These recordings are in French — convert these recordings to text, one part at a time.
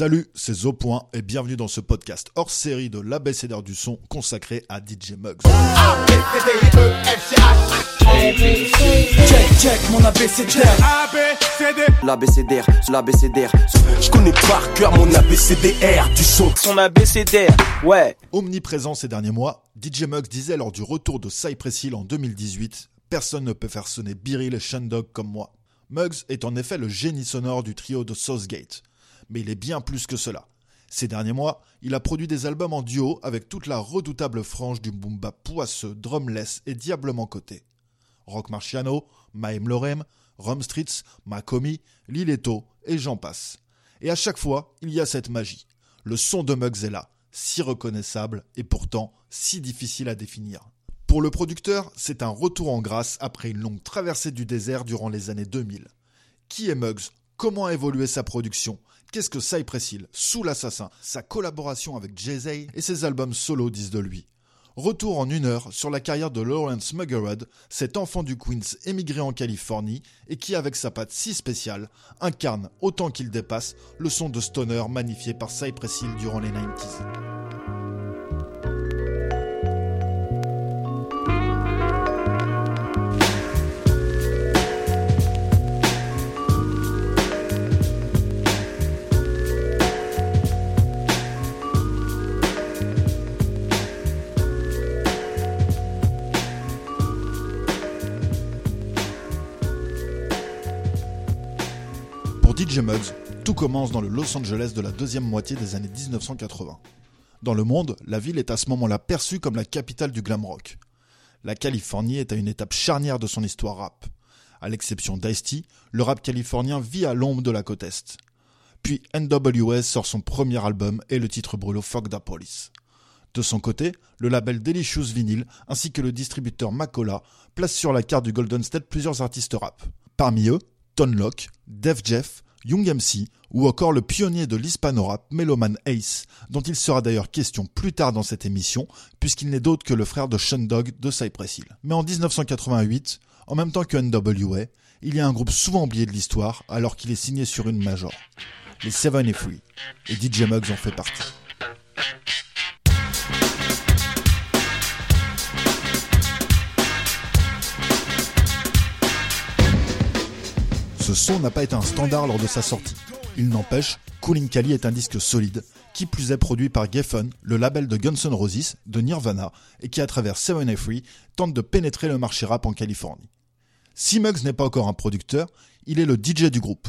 Salut, c'est Zo Point et bienvenue dans ce podcast hors série de l'ABCDR du son consacré à DJ Muggs. Check, check, mon. Je connais par cœur mon du son. Son ABCDR, ouais Omniprésent ces derniers mois, DJ Muggs disait lors du retour de Cypress Hill en 2018 Personne ne peut faire sonner Biril et Shandog comme moi. Muggs est en effet le génie sonore du trio de Southgate. Mais il est bien plus que cela. Ces derniers mois, il a produit des albums en duo avec toute la redoutable frange du boom bap poisseux, drumless et diablement coté. Rock Marciano, Maim Lorem, Rum Streets, Makomi, Lileto et j'en passe. Et à chaque fois, il y a cette magie. Le son de Muggs est là, si reconnaissable et pourtant si difficile à définir. Pour le producteur, c'est un retour en grâce après une longue traversée du désert durant les années 2000. Qui est Muggs? Comment a évolué sa production? Qu'est-ce que Cypress Hill, Sous l'Assassin, sa collaboration avec Jay-Z et ses albums solo disent de lui Retour en une heure sur la carrière de Lawrence Muggerud, cet enfant du Queens émigré en Californie et qui, avec sa patte si spéciale, incarne autant qu'il dépasse le son de stoner magnifié par Cypress Hill durant les 90s. Pour DJ Muggs, tout commence dans le Los Angeles de la deuxième moitié des années 1980. Dans le monde, la ville est à ce moment-là perçue comme la capitale du glam rock. La Californie est à une étape charnière de son histoire rap. À l'exception d'Ice-T, le rap californien vit à l'ombre de la côte Est. Puis NWS sort son premier album et le titre brûle Fuck the Police. De son côté, le label Delicious Vinyl ainsi que le distributeur Macola placent sur la carte du Golden State plusieurs artistes rap. Parmi eux, Ton Locke, Def Jeff, Young MC ou encore le pionnier de l'hispano-rap Meloman Ace, dont il sera d'ailleurs question plus tard dans cette émission, puisqu'il n'est d'autre que le frère de Sean Dog de Cypress Hill. Mais en 1988, en même temps que NWA, il y a un groupe souvent oublié de l'histoire alors qu'il est signé sur une major, les Seven et Free, et DJ Muggs en fait partie. Ce son n'a pas été un standard lors de sa sortie. Il n'empêche, Coolin Kali est un disque solide, qui plus est produit par Geffen, le label de Guns N' Roses, de Nirvana, et qui à travers 7 Free tente de pénétrer le marché rap en Californie. Si Muggs n'est pas encore un producteur, il est le DJ du groupe.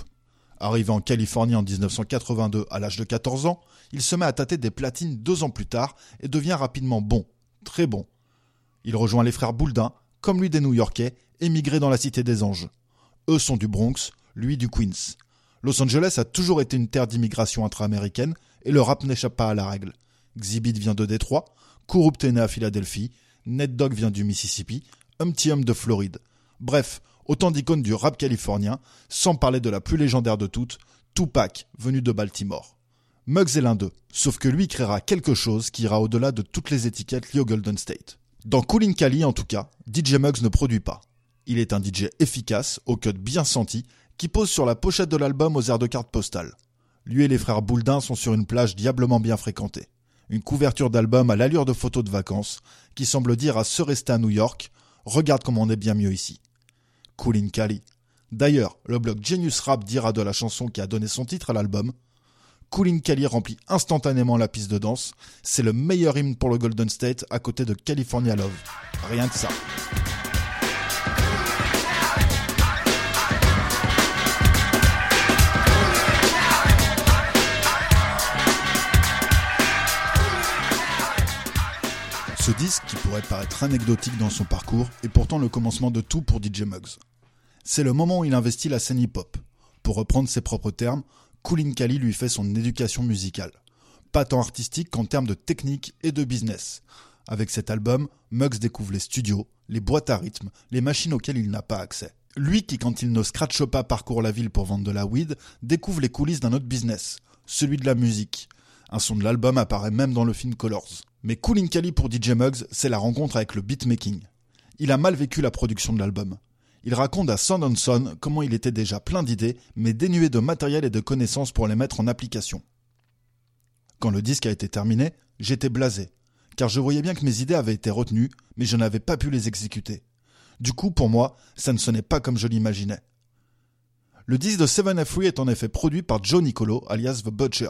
Arrivé en Californie en 1982 à l'âge de 14 ans, il se met à tâter des platines deux ans plus tard et devient rapidement bon, très bon. Il rejoint les frères Bouldin, comme lui des New-Yorkais, émigrés dans la cité des anges. Eux sont du Bronx, lui du Queens. Los Angeles a toujours été une terre d'immigration intra-américaine et le rap n'échappe pas à la règle. Xzibit vient de Détroit, Kurupt est né à Philadelphie, Ned Dogg vient du Mississippi, Humpty Hump de Floride. Bref, autant d'icônes du rap californien, sans parler de la plus légendaire de toutes, Tupac, venu de Baltimore. Muggs est l'un d'eux, sauf que lui créera quelque chose qui ira au-delà de toutes les étiquettes liées au Golden State. Dans Coolin Cali, en tout cas, DJ Muggs ne produit pas. Il est un DJ efficace, au cut bien senti, qui pose sur la pochette de l'album aux airs de carte postale. Lui et les frères Bouldin sont sur une plage diablement bien fréquentée. Une couverture d'album à l'allure de photos de vacances, qui semble dire à ceux restés à New York, regarde comme on est bien mieux ici. Coolin Cali. D'ailleurs, le blog Genius Rap dira de la chanson qui a donné son titre à l'album. Coolin Cali remplit instantanément la piste de danse. C'est le meilleur hymne pour le Golden State à côté de California Love. Rien que ça. Ce disque, qui pourrait paraître anecdotique dans son parcours, est pourtant le commencement de tout pour DJ Muggs. C'est le moment où il investit la scène hip-hop. Pour reprendre ses propres termes, Coolin Kali lui fait son éducation musicale. Pas tant artistique qu'en termes de technique et de business. Avec cet album, Muggs découvre les studios, les boîtes à rythme, les machines auxquelles il n'a pas accès. Lui qui, quand il ne scratche pas, parcourt la ville pour vendre de la weed, découvre les coulisses d'un autre business, celui de la musique. Un son de l'album apparaît même dans le film Colors. Mais Coolin Cali pour DJ Muggs, c'est la rencontre avec le beatmaking. Il a mal vécu la production de l'album. Il raconte à Son on Son comment il était déjà plein d'idées, mais dénué de matériel et de connaissances pour les mettre en application. Quand le disque a été terminé, j'étais blasé, car je voyais bien que mes idées avaient été retenues, mais je n'avais pas pu les exécuter. Du coup, pour moi, ça ne sonnait pas comme je l'imaginais. Le disque de Seven Free est en effet produit par Joe Nicolo, alias The Butcher.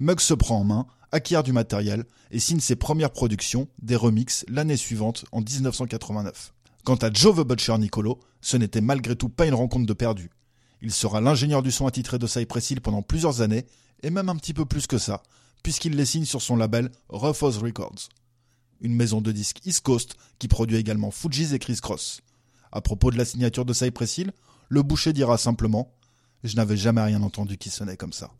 Muggs se prend en main, acquiert du matériel et signe ses premières productions, des remixes, l'année suivante, en 1989. Quant à Joe The Butcher Nicolo, ce n'était malgré tout pas une rencontre de perdu. Il sera l'ingénieur du son attitré de Cypress Hill pendant plusieurs années, et même un petit peu plus que ça, puisqu'il les signe sur son label Rufus Records. Une maison de disques East Coast qui produit également Fugees et Chris Cross. À propos de la signature de Cypress Hill, le boucher dira simplement Je n'avais jamais rien entendu qui sonnait comme ça.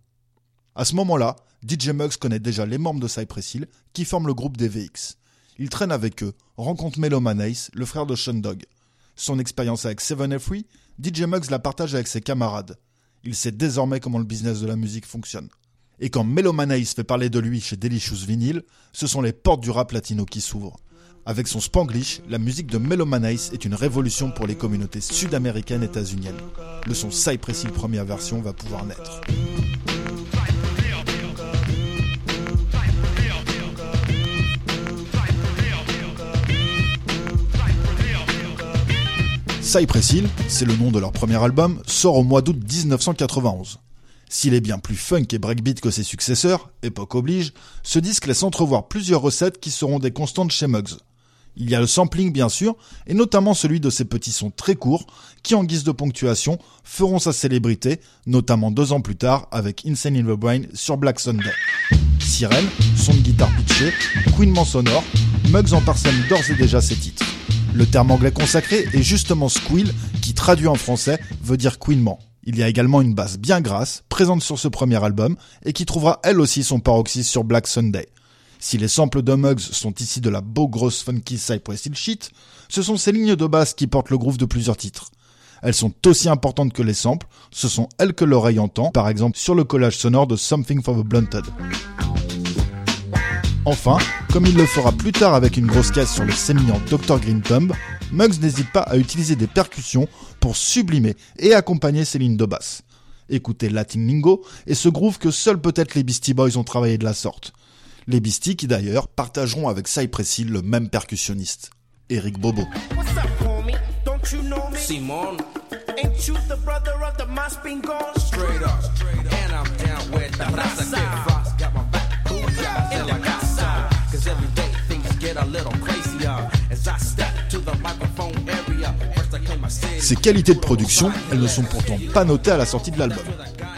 À ce moment-là, DJ Muggs connaît déjà les membres de Cypress Hill qui forment le groupe des VX. Il traîne avec eux, rencontre Melo Manace, le frère de Sean Dog. Son expérience avec Seven Free, DJ Muggs la partage avec ses camarades. Il sait désormais comment le business de la musique fonctionne. Et quand Melo Manace fait parler de lui chez Delicious Vinyl, ce sont les portes du rap latino qui s'ouvrent. Avec son Spanglish, la musique de Melomanice est une révolution pour les communautés sud-américaines et états-uniennes. Le son Cypress Hill première version va pouvoir naître. Cypress c'est le nom de leur premier album, sort au mois d'août 1991. S'il est bien plus funk et breakbeat que ses successeurs, époque oblige, ce disque laisse entrevoir plusieurs recettes qui seront des constantes chez Muggs. Il y a le sampling bien sûr, et notamment celui de ces petits sons très courts qui en guise de ponctuation feront sa célébrité, notamment deux ans plus tard avec Insane in the Brain sur Black Sunday. Sirène, son de guitare pitché, couinement sonore, Muggs en parsème d'ores et déjà ses titres. Le terme anglais consacré est justement squeal, qui traduit en français veut dire couinement. Il y a également une basse bien grasse, présente sur ce premier album, et qui trouvera elle aussi son paroxysme sur Black Sunday. Si les samples de Muggs sont ici de la beau grosse funky Cypress Hill shit, ce sont ces lignes de basse qui portent le groove de plusieurs titres. Elles sont aussi importantes que les samples, ce sont elles que l'oreille entend, par exemple sur le collage sonore de Something for the Blunted. Enfin, comme il le fera plus tard avec une grosse caisse sur le sémillant Dr Green Thumb, Muggs n'hésite pas à utiliser des percussions pour sublimer et accompagner ses lignes de basse. Écoutez Latin Lingo et ce groove que seuls peut-être les Beastie Boys ont travaillé de la sorte. Les Beastie qui d'ailleurs partageront avec Cypress Hill le même percussionniste, Eric Bobo. Ces qualités de production, elles ne sont pourtant pas notées à la sortie de l'album.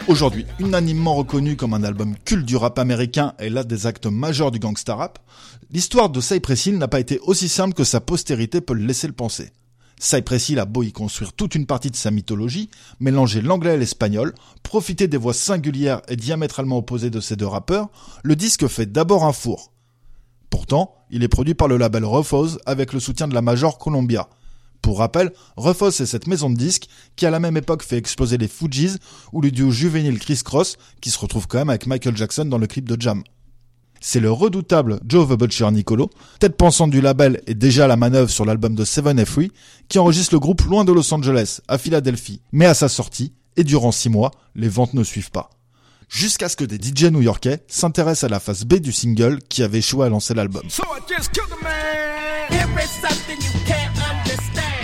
Aujourd'hui, unanimement reconnu comme un album culte du rap américain et l'un des actes majeurs du gangsta rap, l'histoire de Cypress Hill n'a pas été aussi simple que sa postérité peut le laisser le penser. Cypress Hill a beau y construire toute une partie de sa mythologie, mélanger l'anglais et l'espagnol, profiter des voix singulières et diamétralement opposées de ces deux rappeurs, le disque fait d'abord un four. Pourtant, il est produit par le label Rufus avec le soutien de la Major Columbia, pour rappel, Rufus est cette maison de disques qui à la même époque fait exploser les Fugees ou le duo juvénile Chris Cross qui se retrouve quand même avec Michael Jackson dans le clip de Jam. C'est le redoutable Joe the Butcher Nicolo, tête pensante du label et déjà à la manœuvre sur l'album de Seven Free, qui enregistre le groupe loin de Los Angeles, à Philadelphie. Mais à sa sortie, et durant six mois, les ventes ne suivent pas. Jusqu'à ce que des DJ new-yorkais s'intéressent à la phase B du single qui avait échoué à lancer l'album.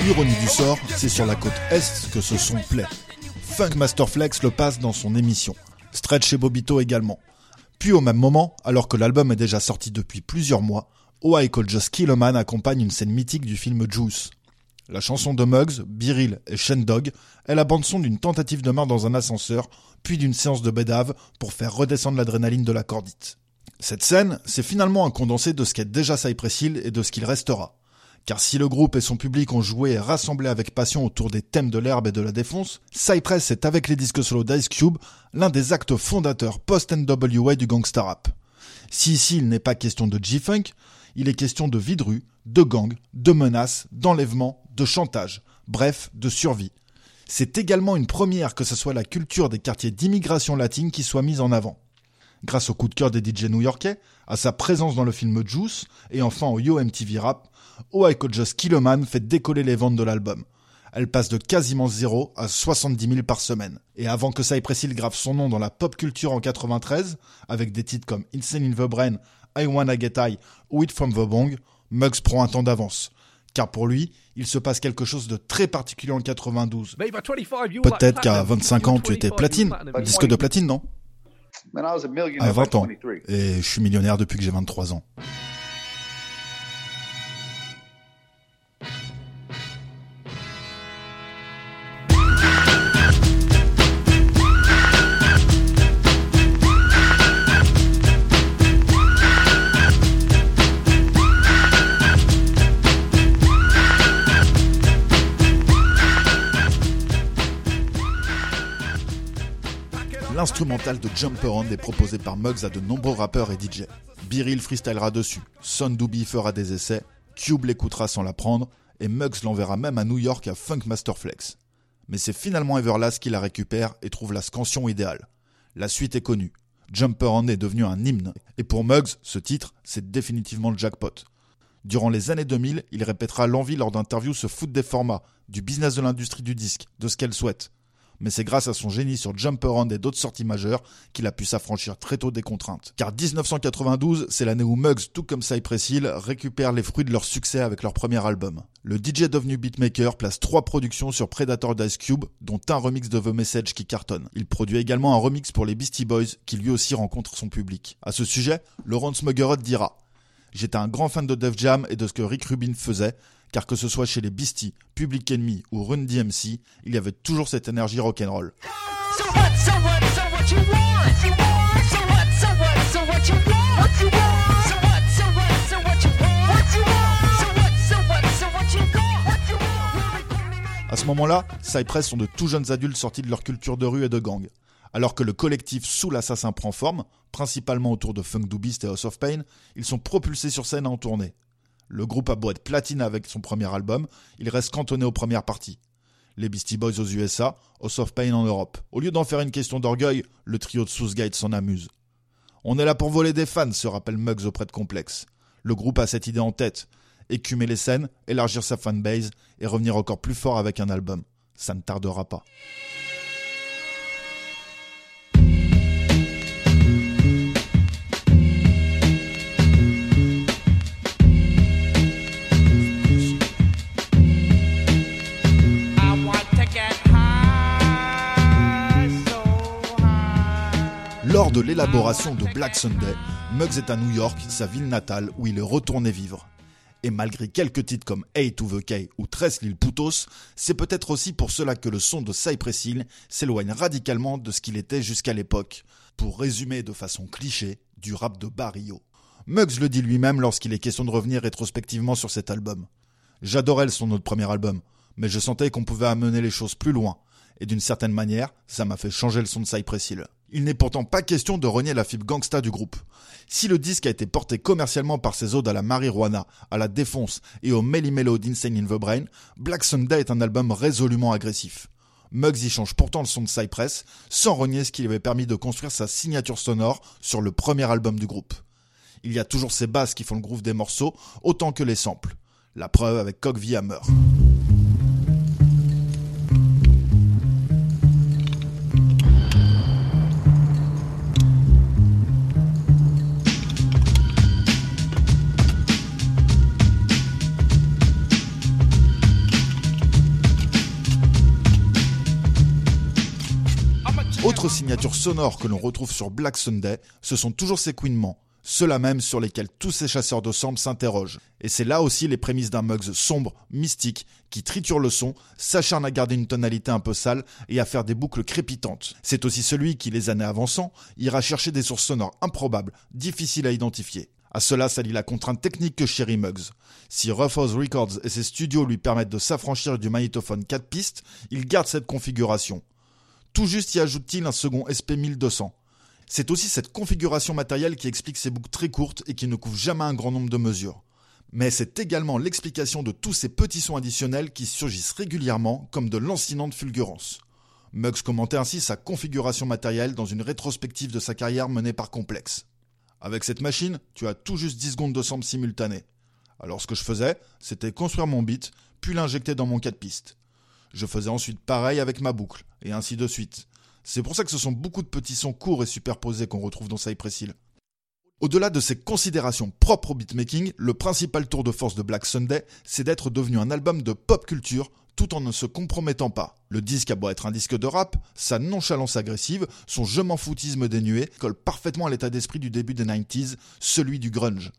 Ironie du sort, c'est sur la côte Est que ce son plaît. Funk Master Flex le passe dans son émission. Stretch et Bobito également. Puis au même moment, alors que l'album est déjà sorti depuis plusieurs mois, Oh I Call Just Kill a Man accompagne une scène mythique du film Juice. La chanson de Muggs, Biril et Shen Dog est la bande-son d'une tentative de meurtre dans un ascenseur, puis d'une séance de bédave pour faire redescendre l'adrénaline de la cordite. Cette scène, c'est finalement un condensé de ce qu'est déjà Cypress Hill et de ce qu'il restera. Car si le groupe et son public ont joué et rassemblé avec passion autour des thèmes de l'herbe et de la défonce, Cypress est avec les disques solo d'Ice Cube l'un des actes fondateurs post-NWA du gangsta rap. Si ici il n'est pas question de G-Funk, il est question de vie de rue, de menaces, d'enlèvement, de chantage, bref, de survie. C'est également une première que ce soit la culture des quartiers d'immigration latine qui soit mise en avant. Grâce au coup de cœur des DJ new-yorkais, à sa présence dans le film Juice, et enfin au Yo MTV Rap, Could Just Kill a Man fait décoller les ventes de l'album. Elle passe de quasiment zéro à 70 000 par semaine. Et avant que Cypress Hill grave son nom dans la pop culture en 93, avec des titres comme Insane in the Brain, I Wanna Get High ou It From The Bong, Muggs prend un temps d'avance. Car pour lui, il se passe quelque chose de très particulier en 92. Peut-être qu'à 25 ans, tu étais platine, disque de platine, non? À 20 ans. Et je suis millionnaire depuis que j'ai 23 ans. L'instrumental de Jumper On est proposé par Muggs à de nombreux rappeurs et DJ. Biril freestylera dessus, Son Doobie fera des essais, Cube l'écoutera sans l'apprendre, et Muggs l'enverra même à New York à Funk Masterflex. Mais c'est finalement Everlast qui la récupère et trouve la scansion idéale. La suite est connue. Jumper On est devenu un hymne. Et pour Muggs, ce titre, c'est définitivement le jackpot. Durant les années 2000, il répétera l'envie lors d'interviews se foutre des formats, du business de l'industrie du disque, de ce qu'elle souhaite mais c'est grâce à son génie sur Jumper On et d'autres sorties majeures qu'il a pu s'affranchir très tôt des contraintes. Car 1992, c'est l'année où Muggs, tout comme Cypress Hill, récupèrent les fruits de leur succès avec leur premier album. Le DJ devenu beatmaker place trois productions sur Predator d'Ice Cube, dont un remix de The Message qui cartonne. Il produit également un remix pour les Beastie Boys, qui lui aussi rencontre son public. À ce sujet, Laurence Muggerud dira J'étais un grand fan de Def Jam et de ce que Rick Rubin faisait, car que ce soit chez les Beastie, Public Enemy ou Run DMC, il y avait toujours cette énergie rock'n'roll. À ce moment-là, Cypress sont de tout jeunes adultes sortis de leur culture de rue et de gang. Alors que le collectif Sous l'Assassin prend forme, principalement autour de Funk Do Beast et House of Pain, ils sont propulsés sur scène en tournée. Le groupe a beau être platine avec son premier album, il reste cantonné aux premières parties. Les Beastie Boys aux USA, au Soft Pain en Europe. Au lieu d'en faire une question d'orgueil, le trio de Sousgate s'en amuse. On est là pour voler des fans, se rappelle Muggs auprès de Complex. Le groupe a cette idée en tête. Écumer les scènes, élargir sa fanbase et revenir encore plus fort avec un album. Ça ne tardera pas. Lors de l'élaboration de Black Sunday, Muggs est à New York, sa ville natale, où il est retourné vivre. Et malgré quelques titres comme A to the K ou Tres Lil Putos, c'est peut-être aussi pour cela que le son de Cypress s'éloigne radicalement de ce qu'il était jusqu'à l'époque. Pour résumer de façon cliché, du rap de Barrio. Muggs le dit lui-même lorsqu'il est question de revenir rétrospectivement sur cet album. J'adorais le son de notre premier album, mais je sentais qu'on pouvait amener les choses plus loin. Et d'une certaine manière, ça m'a fait changer le son de Cypress. Il n'est pourtant pas question de renier la fibre gangsta du groupe. Si le disque a été porté commercialement par ses odes à la marijuana, à la défonce et au melly mellow d'Insane in the Brain, Black Sunday est un album résolument agressif. Muggs y change pourtant le son de Cypress, sans renier ce qui lui avait permis de construire sa signature sonore sur le premier album du groupe. Il y a toujours ces basses qui font le groove des morceaux, autant que les samples. La preuve avec Coq Hammer. Autre signature sonore que l'on retrouve sur Black Sunday, ce sont toujours ces couinements, ceux-là même sur lesquels tous ces chasseurs de samples s'interrogent. Et c'est là aussi les prémices d'un Muggs sombre, mystique, qui triture le son, s'acharne à garder une tonalité un peu sale et à faire des boucles crépitantes. C'est aussi celui qui, les années avançant, ira chercher des sources sonores improbables, difficiles à identifier. À cela s'allie la contrainte technique que chérit Muggs. Si House Records et ses studios lui permettent de s'affranchir du magnétophone 4 pistes, il garde cette configuration. Tout juste y ajoute-t-il un second SP1200. C'est aussi cette configuration matérielle qui explique ces boucles très courtes et qui ne couvrent jamais un grand nombre de mesures. Mais c'est également l'explication de tous ces petits sons additionnels qui surgissent régulièrement comme de lancinantes fulgurances. Muggs commentait ainsi sa configuration matérielle dans une rétrospective de sa carrière menée par Complex. Avec cette machine, tu as tout juste 10 secondes de sample simultané. Alors ce que je faisais, c'était construire mon beat, puis l'injecter dans mon 4 pistes. Je faisais ensuite pareil avec ma boucle, et ainsi de suite. C'est pour ça que ce sont beaucoup de petits sons courts et superposés qu'on retrouve dans Cypress Hill. Au-delà de ces considérations propres au beatmaking, le principal tour de force de Black Sunday, c'est d'être devenu un album de pop culture tout en ne se compromettant pas. Le disque a beau être un disque de rap, sa nonchalance agressive, son je m'en foutisme dénué colle parfaitement à l'état d'esprit du début des 90s, celui du grunge.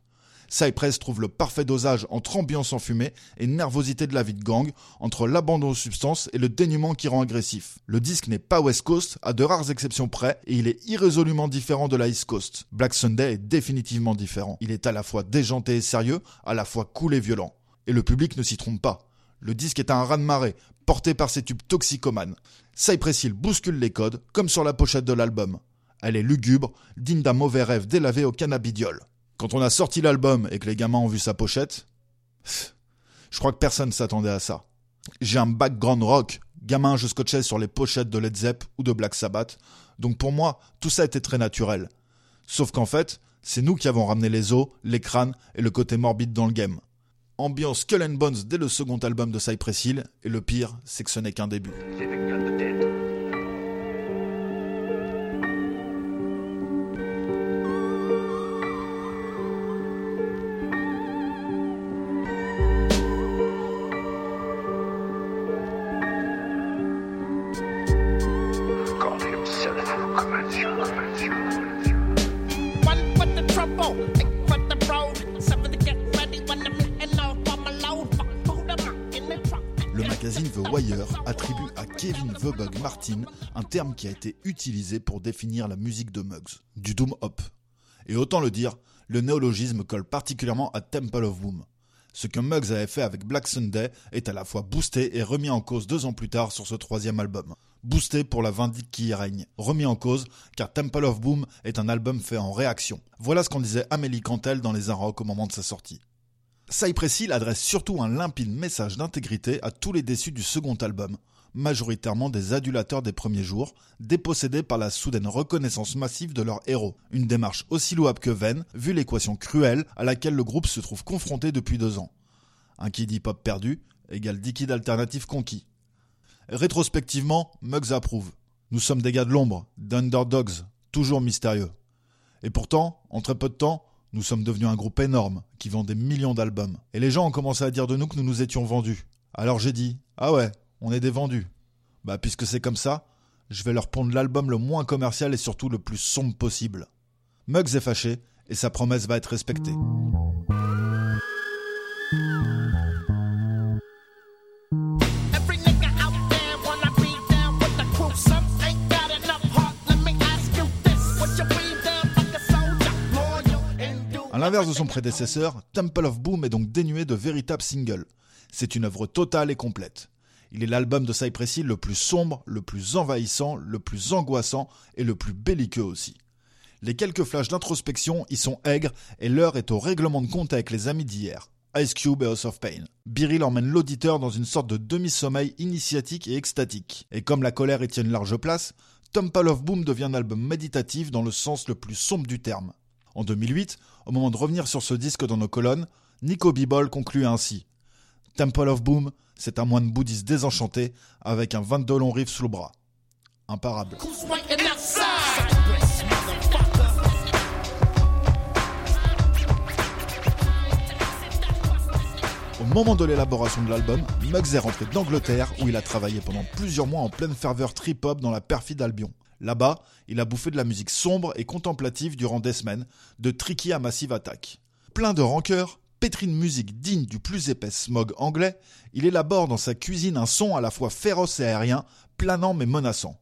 Cypress trouve le parfait dosage entre ambiance enfumée et nervosité de la vie de gang, entre l'abandon aux substances et le dénuement qui rend agressif. Le disque n'est pas West Coast, à de rares exceptions près, et il est irrésolument différent de la East Coast. Black Sunday est définitivement différent. Il est à la fois déjanté et sérieux, à la fois cool et violent. Et le public ne s'y trompe pas. Le disque est un raz-de-marée, porté par ses tubes toxicomanes. Cypress Hill bouscule les codes, comme sur la pochette de l'album. Elle est lugubre, digne d'un mauvais rêve délavé au cannabidiol. Quand on a sorti l'album et que les gamins ont vu sa pochette, je crois que personne s'attendait à ça. J'ai un background rock, gamin je scotchais sur les pochettes de Led Zepp ou de Black Sabbath, donc pour moi, tout ça était très naturel. Sauf qu'en fait, c'est nous qui avons ramené les os, les crânes et le côté morbide dans le game. Ambiance Skull Bones dès le second album de Cypress et le pire, c'est que ce n'est qu'un début. Martin un terme qui a été utilisé pour définir la musique de Muggs, du doom hop. Et autant le dire, le néologisme colle particulièrement à Temple of Boom. Ce que Muggs avait fait avec Black Sunday est à la fois boosté et remis en cause deux ans plus tard sur ce troisième album. Boosté pour la vindicte qui y règne, remis en cause car Temple of Boom est un album fait en réaction. Voilà ce qu'en disait Amélie Cantel dans les Inrocks au moment de sa sortie. Cypress adresse surtout un limpide message d'intégrité à tous les déçus du second album, majoritairement des adulateurs des premiers jours, dépossédés par la soudaine reconnaissance massive de leur héros. Une démarche aussi louable que vaine, vu l'équation cruelle à laquelle le groupe se trouve confronté depuis deux ans. Un kid hip-hop perdu égale 10 kids alternatifs conquis. Rétrospectivement, Muggs approuve. Nous sommes des gars de l'ombre, d'underdogs, toujours mystérieux. Et pourtant, en très peu de temps, nous sommes devenus un groupe énorme qui vend des millions d'albums. Et les gens ont commencé à dire de nous que nous nous étions vendus. Alors j'ai dit Ah ouais, on est des vendus. Bah puisque c'est comme ça, je vais leur pondre l'album le moins commercial et surtout le plus sombre possible. Muggs est fâché et sa promesse va être respectée. À l'inverse de son prédécesseur, Temple of Boom est donc dénué de véritables singles. C'est une œuvre totale et complète. Il est l'album de Cypress Hill le plus sombre, le plus envahissant, le plus angoissant et le plus belliqueux aussi. Les quelques flashs d'introspection y sont aigres et l'heure est au règlement de compte avec les amis d'hier. Ice Cube et House of Pain. Biril emmène l'auditeur dans une sorte de demi-sommeil initiatique et extatique. Et comme la colère y tient une large place, Temple of Boom devient un album méditatif dans le sens le plus sombre du terme. En 2008, au moment de revenir sur ce disque dans nos colonnes, Nico Bibol conclut ainsi Temple of Boom, c'est un moine bouddhiste désenchanté avec un 22 long riff sous le bras. Imparable. Au moment de l'élaboration de l'album, Muggs est rentré d'Angleterre où il a travaillé pendant plusieurs mois en pleine ferveur trip-hop dans la perfide Albion. Là-bas, il a bouffé de la musique sombre et contemplative durant des semaines, de Tricky à Massive Attack. Plein de rancœur, pétri de musique digne du plus épais smog anglais, il élabore dans sa cuisine un son à la fois féroce et aérien, planant mais menaçant.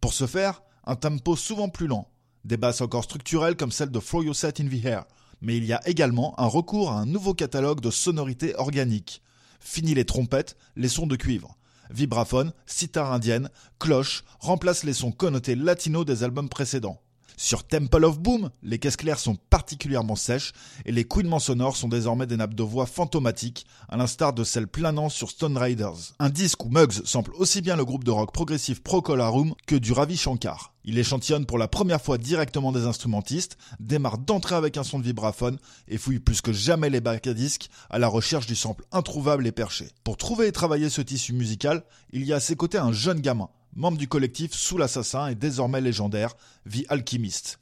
Pour ce faire, un tempo souvent plus lent, des basses encore structurelles comme celle de Throw Your Set in the Air, mais il y a également un recours à un nouveau catalogue de sonorités organiques. Fini les trompettes, les sons de cuivre vibraphone, sitar indienne, cloche remplacent les sons connotés latino des albums précédents. Sur Temple of Boom, les caisses claires sont particulièrement sèches et les couinements sonores sont désormais des nappes de voix fantomatiques, à l'instar de celles planant sur Stone Riders. Un disque où Muggs sample aussi bien le groupe de rock progressif Procolarum que du Ravi Shankar. Il échantillonne pour la première fois directement des instrumentistes, démarre d'entrer avec un son de vibraphone et fouille plus que jamais les bacs à disques à la recherche du sample introuvable et perché. Pour trouver et travailler ce tissu musical, il y a à ses côtés un jeune gamin, membre du collectif Sous l'Assassin et désormais légendaire, vie Alchemist.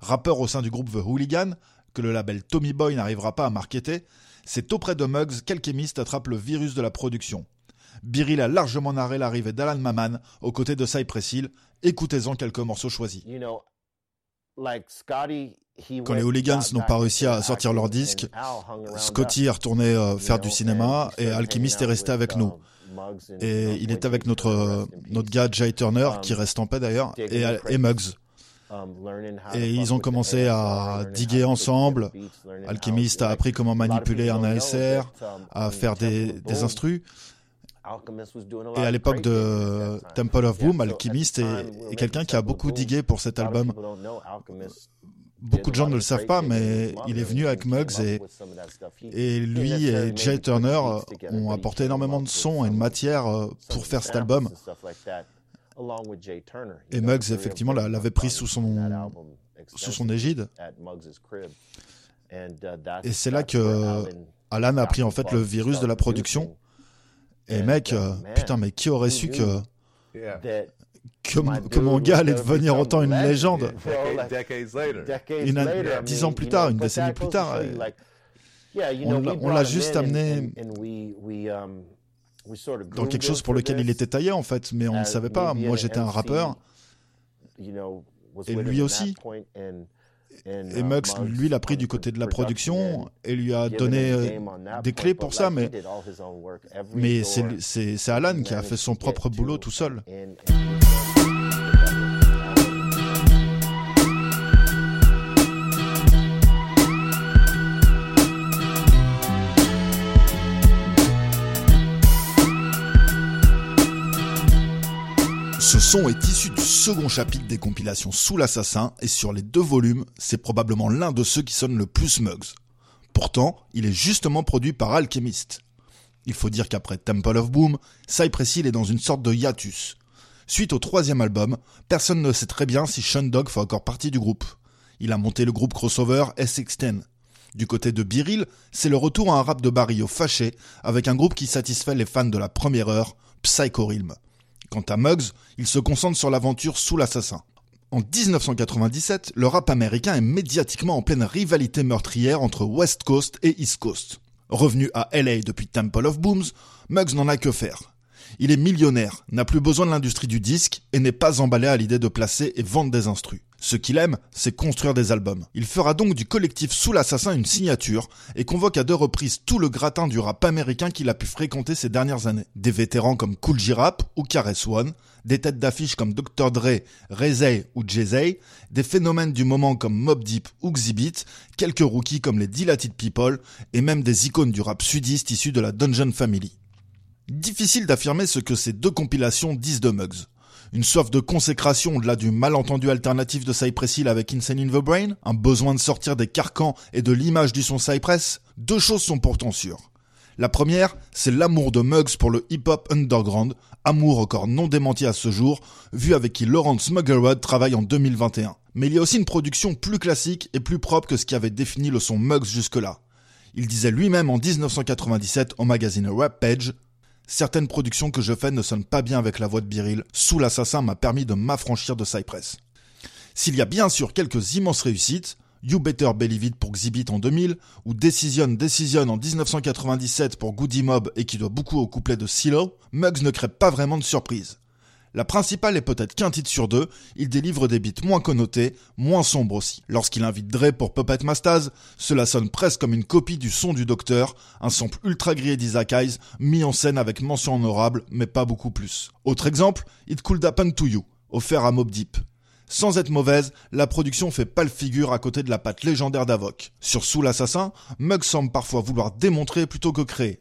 Rappeur au sein du groupe The Hooligan, que le label Tommy Boy n'arrivera pas à marketer, c'est auprès de Muggs qu'Alchemist attrape le virus de la production. Biril a largement narré l'arrivée d'Alan Maman aux côtés de Cypress Hill. Écoutez-en quelques morceaux choisis. Quand les Hooligans n'ont pas réussi à sortir leur disque, Scotty est retourné euh, faire du cinéma et Alchemist est resté avec nous. Et il est avec notre, notre gars Jay Turner, qui reste en paix d'ailleurs, et, et Muggs. Et ils ont commencé à diguer ensemble. Alchemist a appris comment manipuler un ASR, à faire des, des instrus. Et à l'époque de Temple of Boom, Alchemist est, quelqu'un qui a beaucoup digué pour cet album. Beaucoup de gens ne le savent pas, mais il est venu avec Muggs et, et lui et Jay Turner ont apporté énormément de sons et de matière euh, pour faire cet album. Et Muggs, effectivement, l'avait pris sous son, sous son égide. Et c'est là que Alan a pris en fait le virus de la production. Et mec, euh, putain, mais qui aurait su que, que, mon gars allait devenir autant une légende Dix ans plus tard, une décennie plus tard, on l'a juste amené dans quelque chose pour lequel il était taillé en fait, mais on ne savait pas. Moi j'étais un rappeur, et lui aussi. Et Mux, lui, l'a pris du côté de la production et lui a donné euh, des clés pour ça, mais, mais c'est Alan qui a fait son propre boulot tout seul. Ce son est issu du second chapitre des compilations Sous l'Assassin et sur les deux volumes, c'est probablement l'un de ceux qui sonne le plus Mugs. Pourtant, il est justement produit par Alchemist. Il faut dire qu'après Temple of Boom, Cypress est dans une sorte de hiatus. Suite au troisième album, personne ne sait très bien si Sean Dog fait encore partie du groupe. Il a monté le groupe crossover SX10. Du côté de Biril, c'est le retour à un rap de Barrio fâché avec un groupe qui satisfait les fans de la première heure, Psycho Realm. Quant à Muggs, il se concentre sur l'aventure sous l'assassin. En 1997, le rap américain est médiatiquement en pleine rivalité meurtrière entre West Coast et East Coast. Revenu à LA depuis Temple of Booms, Muggs n'en a que faire. Il est millionnaire, n'a plus besoin de l'industrie du disque et n'est pas emballé à l'idée de placer et vendre des instrus. Ce qu'il aime, c'est construire des albums. Il fera donc du collectif Sous l'Assassin une signature et convoque à deux reprises tout le gratin du rap américain qu'il a pu fréquenter ces dernières années. Des vétérans comme Cool J-Rap ou Caress One, des têtes d'affiche comme Dr. Dre, Ray ou Jay-Z, des phénomènes du moment comme Mob Deep ou Xzibit, quelques rookies comme les Dilated People et même des icônes du rap sudiste issus de la Dungeon Family. Difficile d'affirmer ce que ces deux compilations disent de Muggs. Une soif de consécration au-delà du malentendu alternatif de Cypress Hill avec Insane in the Brain Un besoin de sortir des carcans et de l'image du son Cypress Deux choses sont pourtant sûres. La première, c'est l'amour de Muggs pour le hip-hop underground, amour encore non démenti à ce jour, vu avec qui Lawrence Muggerud travaille en 2021. Mais il y a aussi une production plus classique et plus propre que ce qui avait défini le son Muggs jusque-là. Il disait lui-même en 1997 au magazine Rap Page Certaines productions que je fais ne sonnent pas bien avec la voix de Biril. Sous l'assassin m'a permis de m'affranchir de Cypress. S'il y a bien sûr quelques immenses réussites, You Better Believe It pour Xzibit en 2000, ou Decision Decision en 1997 pour Goody Mob et qui doit beaucoup au couplet de Silo, Muggs ne crée pas vraiment de surprise. La principale est peut-être qu'un titre sur deux, il délivre des beats moins connotés, moins sombres aussi. Lorsqu'il invite Dre pour Puppet Mastaz, cela sonne presque comme une copie du son du docteur, un sample ultra grillé d'Isaac Eyes, mis en scène avec mention honorable, mais pas beaucoup plus. Autre exemple, It Could Happen to You, offert à Mob Deep. Sans être mauvaise, la production fait pas le figure à côté de la patte légendaire d'Avoc. Sur Sous l'assassin, Mug semble parfois vouloir démontrer plutôt que créer.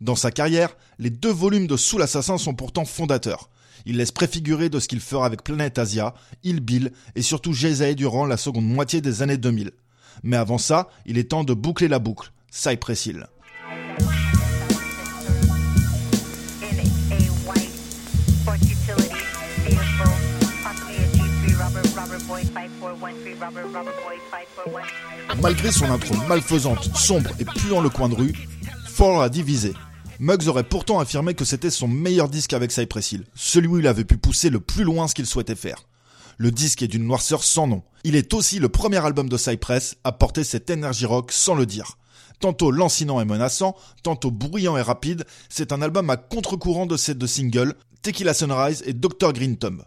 Dans sa carrière, les deux volumes de Sous l'assassin sont pourtant fondateurs. Il laisse préfigurer de ce qu'il fera avec Planet Asia, Il Bill et surtout Jay durant la seconde moitié des années 2000. Mais avant ça, il est temps de boucler la boucle. Cypress Hill. Malgré son intro malfaisante, sombre et puant le coin de rue, Ford a divisé. Muggs aurait pourtant affirmé que c'était son meilleur disque avec Cypress Hill, celui où il avait pu pousser le plus loin ce qu'il souhaitait faire. Le disque est d'une noirceur sans nom. Il est aussi le premier album de Cypress à porter cette énergie rock sans le dire. Tantôt lancinant et menaçant, tantôt bruyant et rapide, c'est un album à contre-courant de ces deux singles, Tequila Sunrise et Dr. Green Thumb.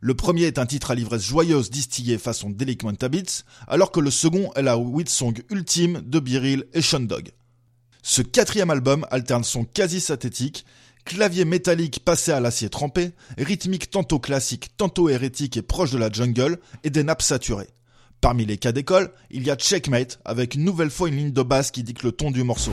Le premier est un titre à l'ivresse joyeuse distillée façon Delinquent Habits, alors que le second est la hit song ultime de Biril et Sean Dog. Ce quatrième album alterne son quasi synthétique, clavier métallique passé à l'acier trempé, rythmique tantôt classique, tantôt hérétique et proche de la jungle, et des nappes saturées. Parmi les cas d'école, il y a Checkmate, avec une nouvelle fois une ligne de basse qui dicte le ton du morceau.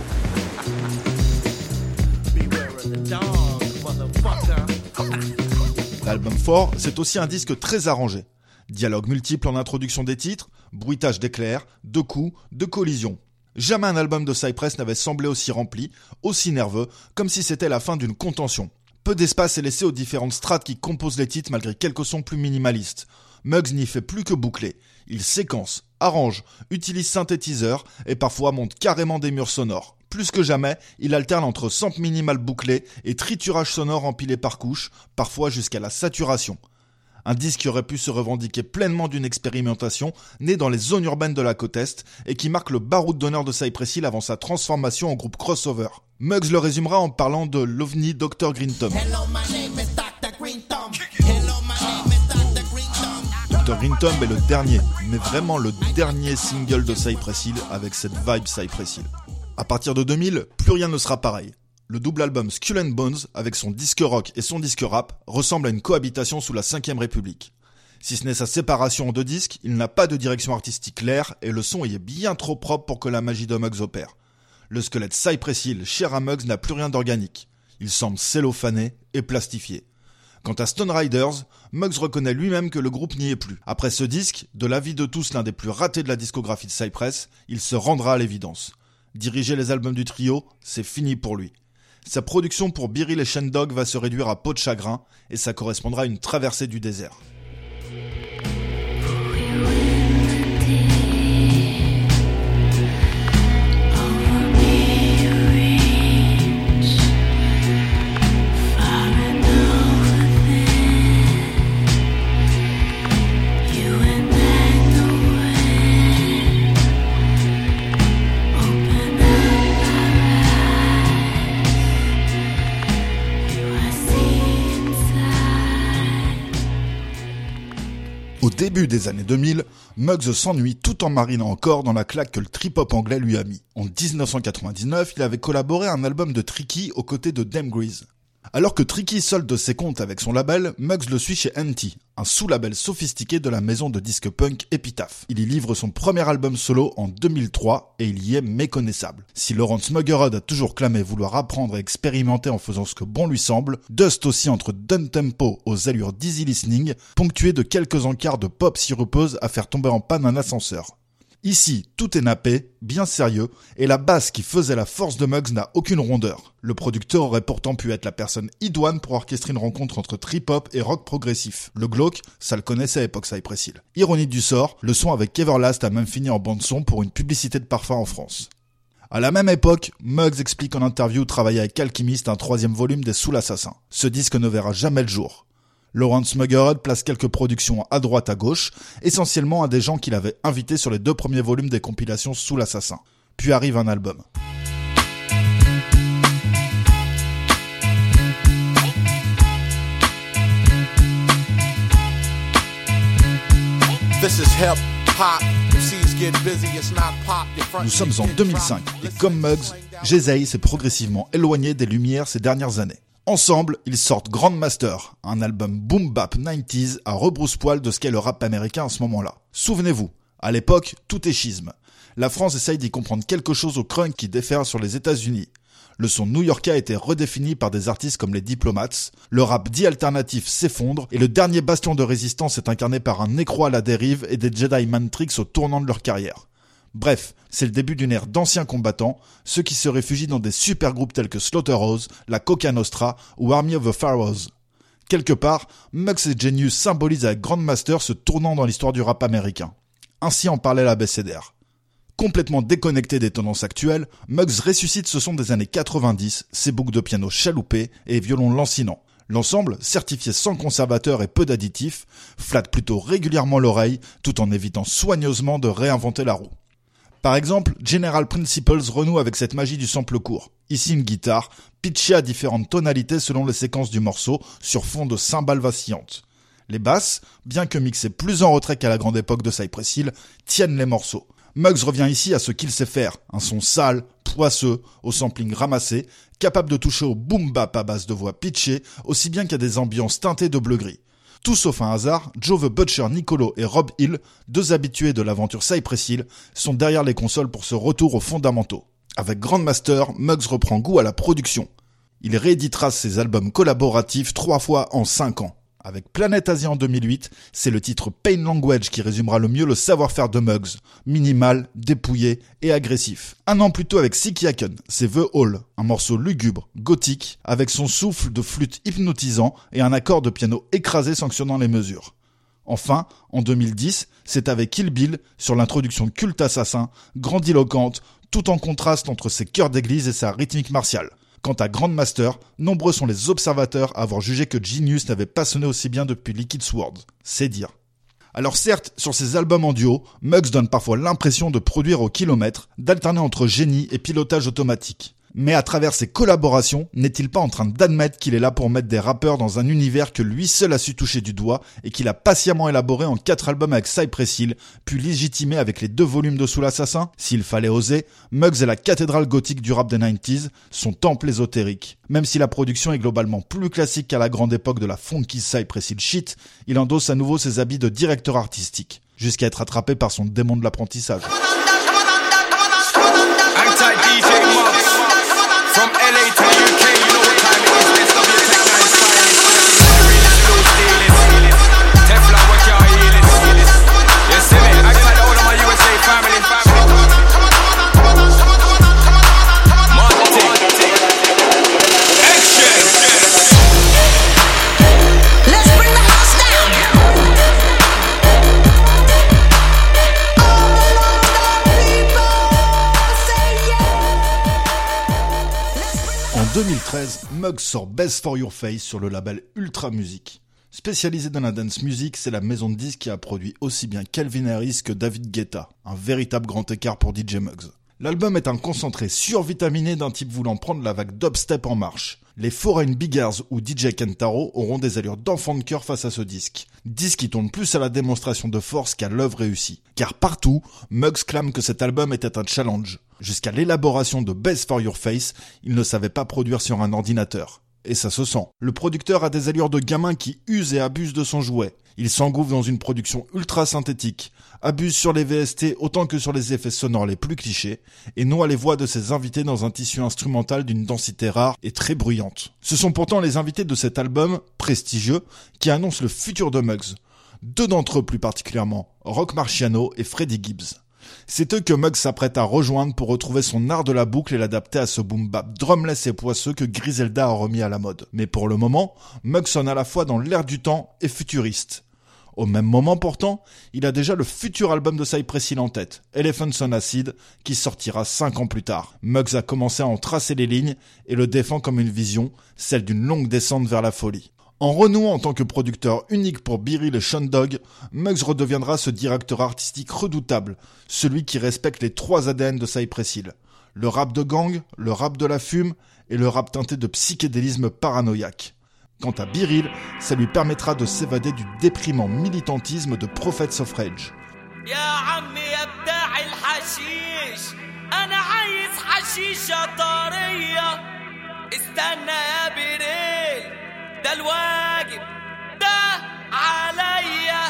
L'album fort, c'est aussi un disque très arrangé. Dialogue multiple en introduction des titres, bruitage d'éclairs, de coups, de collisions. Jamais un album de Cypress n'avait semblé aussi rempli, aussi nerveux, comme si c'était la fin d'une contention. Peu d'espace est laissé aux différentes strates qui composent les titres malgré quelques sons plus minimalistes. Muggs n'y fait plus que boucler. Il séquence, arrange, utilise synthétiseur et parfois monte carrément des murs sonores. Plus que jamais, il alterne entre sample minimal bouclé et triturage sonore empilé par couches, parfois jusqu'à la saturation. Un disque qui aurait pu se revendiquer pleinement d'une expérimentation née dans les zones urbaines de la côte Est et qui marque le baroud d'honneur de Cypress Hill avant sa transformation en groupe crossover. Muggs le résumera en parlant de l'OVNI Dr. Green Thumb. Dr. Green Thumb est le dernier, mais vraiment le dernier single de Cypress Hill avec cette vibe Cypress Hill. À partir de 2000, plus rien ne sera pareil. Le double album Skull and Bones, avec son disque rock et son disque rap, ressemble à une cohabitation sous la 5 République. Si ce n'est sa séparation en deux disques, il n'a pas de direction artistique claire et le son y est bien trop propre pour que la magie de Muggs opère. Le squelette Cypress Hill, cher à Muggs, n'a plus rien d'organique. Il semble cellophané et plastifié. Quant à Stone Riders, Muggs reconnaît lui-même que le groupe n'y est plus. Après ce disque, de l'avis de tous l'un des plus ratés de la discographie de Cypress, il se rendra à l'évidence. Diriger les albums du trio, c'est fini pour lui. Sa production pour Biril et Shendog va se réduire à peau de chagrin et ça correspondra à une traversée du désert. Des années 2000, Muggs s'ennuie tout en marinant encore dans la claque que le trip-hop anglais lui a mis. En 1999, il avait collaboré à un album de Tricky aux côtés de Dem Grease. Alors que Tricky solde ses comptes avec son label, Muggs le suit chez NT, un sous-label sophistiqué de la maison de disque punk Epitaph. Il y livre son premier album solo en 2003 et il y est méconnaissable. Si Lawrence Muggerud a toujours clamé vouloir apprendre et expérimenter en faisant ce que bon lui semble, Dust aussi entre d'un tempo aux allures d'easy listening, ponctué de quelques encarts de pop sirupeuse à faire tomber en panne un ascenseur. Ici, tout est nappé, bien sérieux, et la basse qui faisait la force de Muggs n'a aucune rondeur. Le producteur aurait pourtant pu être la personne idoine pour orchestrer une rencontre entre trip-hop et rock progressif. Le glauque, ça le connaissait à l'époque Cypress Hill. Ironie du sort, le son avec Everlast a même fini en bande-son pour une publicité de parfum en France. À la même époque, Muggs explique en interview travailler avec Alchemist un troisième volume des Soul Assassins. Ce disque ne verra jamais le jour. Lawrence Muggerud place quelques productions à droite à gauche, essentiellement à des gens qu'il avait invités sur les deux premiers volumes des compilations Sous l'Assassin. Puis arrive un album. Nous sommes en 2005 et comme Muggs, Jay s'est progressivement éloigné des lumières ces dernières années. Ensemble, ils sortent Grandmaster, un album boom bap 90s à rebrousse-poil de ce qu'est le rap américain à ce moment-là. Souvenez-vous, à l'époque, tout est schisme. La France essaye d'y comprendre quelque chose au crunk qui déferle sur les États-Unis. le son new-yorkais a été redéfini par des artistes comme les Diplomats, le rap dit alternatif s'effondre et le dernier bastion de résistance est incarné par un nécro à la dérive et des Jedi Mantrix au tournant de leur carrière. Bref, c'est le début d'une ère d'anciens combattants, ceux qui se réfugient dans des super groupes tels que Slaughterhouse, la Coca Nostra ou Army of the Pharaohs. Quelque part, Mux et Genius symbolisent avec Grandmaster ce tournant dans l'histoire du rap américain. Ainsi en parlait la BCDR. Complètement déconnecté des tendances actuelles, Muggs ressuscite ce son des années 90, ses boucles de piano chaloupées et violons lancinants. L'ensemble, certifié sans conservateur et peu d'additifs, flatte plutôt régulièrement l'oreille tout en évitant soigneusement de réinventer la roue. Par exemple, General Principles renoue avec cette magie du sample court. Ici une guitare, pitchée à différentes tonalités selon les séquences du morceau, sur fond de cymbales vacillantes. Les basses, bien que mixées plus en retrait qu'à la grande époque de Cypress Hill, tiennent les morceaux. Muggs revient ici à ce qu'il sait faire, un son sale, poisseux, au sampling ramassé, capable de toucher au boom bap à base de voix pitchées, aussi bien qu'à des ambiances teintées de bleu-gris. Tout sauf un hasard, Joe the Butcher Nicolo et Rob Hill, deux habitués de l'aventure Cypress Hill, sont derrière les consoles pour ce retour aux fondamentaux. Avec Grandmaster, Muggs reprend goût à la production. Il rééditera ses albums collaboratifs trois fois en cinq ans. Avec Planète Asie en 2008, c'est le titre Pain Language qui résumera le mieux le savoir-faire de Muggs. Minimal, dépouillé et agressif. Un an plus tôt avec Sikiaken, c'est The Hall, un morceau lugubre, gothique, avec son souffle de flûte hypnotisant et un accord de piano écrasé sanctionnant les mesures. Enfin, en 2010, c'est avec Kill Bill sur l'introduction culte assassin, grandiloquente, tout en contraste entre ses chœurs d'église et sa rythmique martiale. Quant à Grandmaster, nombreux sont les observateurs à avoir jugé que Genius n'avait pas sonné aussi bien depuis Liquid Sword. C'est dire. Alors certes, sur ses albums en duo, Muggs donne parfois l'impression de produire au kilomètre, d'alterner entre génie et pilotage automatique. Mais à travers ses collaborations, n'est-il pas en train d'admettre qu'il est là pour mettre des rappeurs dans un univers que lui seul a su toucher du doigt et qu'il a patiemment élaboré en quatre albums avec Cypress Hill, puis légitimé avec les deux volumes de Sous l'Assassin S'il fallait oser, Muggs est la cathédrale gothique du rap des 90s, son temple ésotérique. Même si la production est globalement plus classique qu'à la grande époque de la funky Cypress Hill shit, il endosse à nouveau ses habits de directeur artistique, jusqu'à être attrapé par son démon de l'apprentissage. From LA to 2013, Muggs sort Best for Your Face sur le label Ultra Music. Spécialisé dans la dance music, c'est la maison de disques qui a produit aussi bien Calvin Harris que David Guetta, un véritable grand écart pour DJ Muggs. L'album est un concentré survitaminé d'un type voulant prendre la vague dubstep en marche. Les Foreign Biggers ou DJ Kentaro auront des allures d'enfant de cœur face à ce disque. Disque qui tourne plus à la démonstration de force qu'à l'œuvre réussie. Car partout, Muggs clame que cet album était un challenge. Jusqu'à l'élaboration de Best for Your Face, il ne savait pas produire sur un ordinateur. Et ça se sent. Le producteur a des allures de gamin qui use et abuse de son jouet. Il s'engouffre dans une production ultra synthétique, abuse sur les VST autant que sur les effets sonores les plus clichés, et noie les voix de ses invités dans un tissu instrumental d'une densité rare et très bruyante. Ce sont pourtant les invités de cet album, prestigieux, qui annoncent le futur de Muggs. Deux d'entre eux plus particulièrement, Rock Marciano et Freddie Gibbs. C'est eux que Muggs s'apprête à rejoindre pour retrouver son art de la boucle et l'adapter à ce boom bap drumless et poisseux que Griselda a remis à la mode. Mais pour le moment, Muggs sonne à la fois dans l'air du temps et futuriste. Au même moment pourtant, il a déjà le futur album de Cypress Hill en tête, Elephants on Acid, qui sortira cinq ans plus tard. Muggs a commencé à en tracer les lignes et le défend comme une vision, celle d'une longue descente vers la folie. En renouant en tant que producteur unique pour Beery et Sean Dog, Muggs redeviendra ce directeur artistique redoutable, celui qui respecte les trois ADN de Cypress. Le rap de gang, le rap de la fume et le rap teinté de psychédélisme paranoïaque. Quant à Biril, ça lui permettra de s'évader du déprimant militantisme de Prophets of Rage. ده الواجب ده عليا.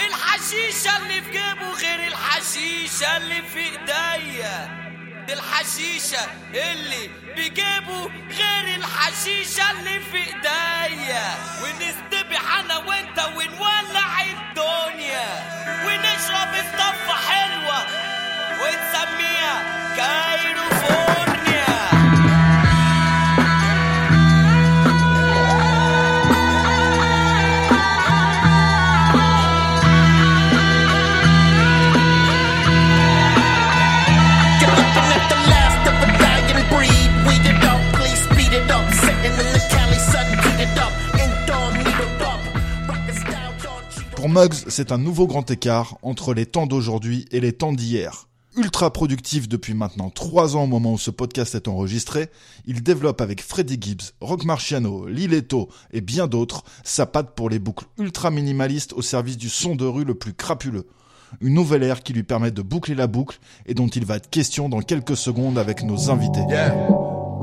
الحشيشة اللي في جيبه غير الحشيشة اللي في إيديا. دي الحشيشة اللي بيجيبوا غير الحشيشة اللي في إيديا. ونستبح أنا وأنت ونولع الدنيا. ونشرب الصفة حلوة ونسميها كايروفورنيا Muggs, c'est un nouveau grand écart entre les temps d'aujourd'hui et les temps d'hier. Ultra productif depuis maintenant trois ans au moment où ce podcast est enregistré, il développe avec Freddie Gibbs, Rock Marciano, Liletto et bien d'autres sa patte pour les boucles ultra minimalistes au service du son de rue le plus crapuleux. Une nouvelle ère qui lui permet de boucler la boucle et dont il va être question dans quelques secondes avec nos invités.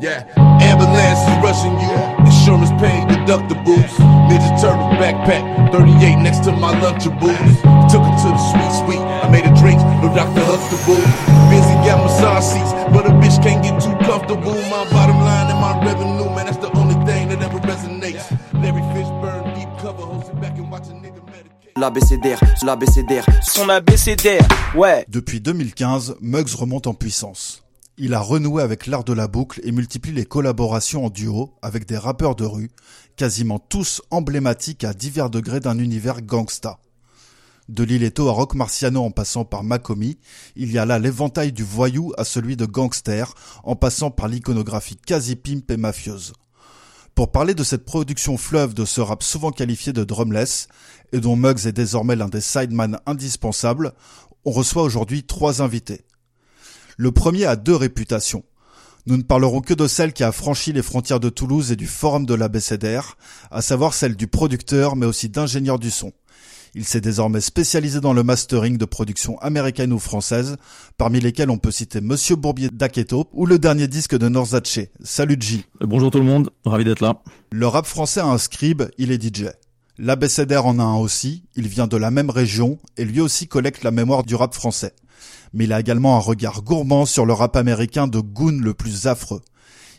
Yeah. Ambulance is rushing you. Insurance paid, deductibles. Ninja Turtle backpack, 38 next to my Lunchables. Took her to the sweet sweet. I made a drink, no Dr. Huxtable. Busy got massage seats, but a bitch can't get too comfortable. My bottom line and my revenue, man, that's the only thing that ever resonates. Larry Fishburne, deep cover, hold sit back and watch a nigga meditate. L'ABCDR, l'ABCDR. Son abécédaire, ouais. Depuis 2015, Muggs remonte en puissance. Il a renoué avec l'art de la boucle et multiplie les collaborations en duo avec des rappeurs de rue, quasiment tous emblématiques à divers degrés d'un univers gangsta. De Liletto à Rock Marciano en passant par Macomi, il y a là l'éventail du voyou à celui de gangster, en passant par l'iconographie quasi pimp et mafieuse. Pour parler de cette production fleuve de ce rap souvent qualifié de drumless, et dont Muggs est désormais l'un des sideman indispensables, on reçoit aujourd'hui trois invités. Le premier a deux réputations. Nous ne parlerons que de celle qui a franchi les frontières de Toulouse et du forum de l'ABCDR, à savoir celle du producteur mais aussi d'ingénieur du son. Il s'est désormais spécialisé dans le mastering de productions américaines ou françaises, parmi lesquelles on peut citer Monsieur Bourbier d'Aketo ou le dernier disque de Norzace. Salut G. Euh, Bonjour tout le monde, ravi d'être là. Le rap français a un scribe, il est DJ. L'ABCDR en a un aussi, il vient de la même région et lui aussi collecte la mémoire du rap français. Mais il a également un regard gourmand sur le rap américain de Goon le plus affreux.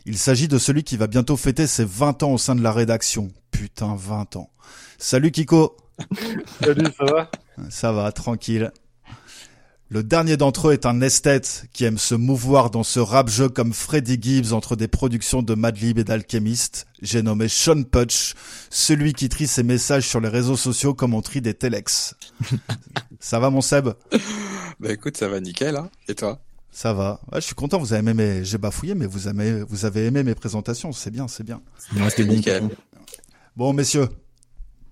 Il s'agit de celui qui va bientôt fêter ses 20 ans au sein de la rédaction. Putain, 20 ans. Salut Kiko Salut, ça va? Ça va, tranquille. Le dernier d'entre eux est un esthète qui aime se mouvoir dans ce rap-jeu comme Freddie Gibbs entre des productions de Madlib et d'Alchemist. J'ai nommé Sean Putch, celui qui trie ses messages sur les réseaux sociaux comme on trie des telex. Ça va mon Seb? Bah écoute, ça va nickel, hein Et toi? Ça va. Ouais, je suis content, vous avez aimé mes... J'ai bafouillé, mais vous avez, vous avez aimé mes présentations, c'est bien, c'est bien. Ouais, c'était bon. Nickel. Bon, messieurs,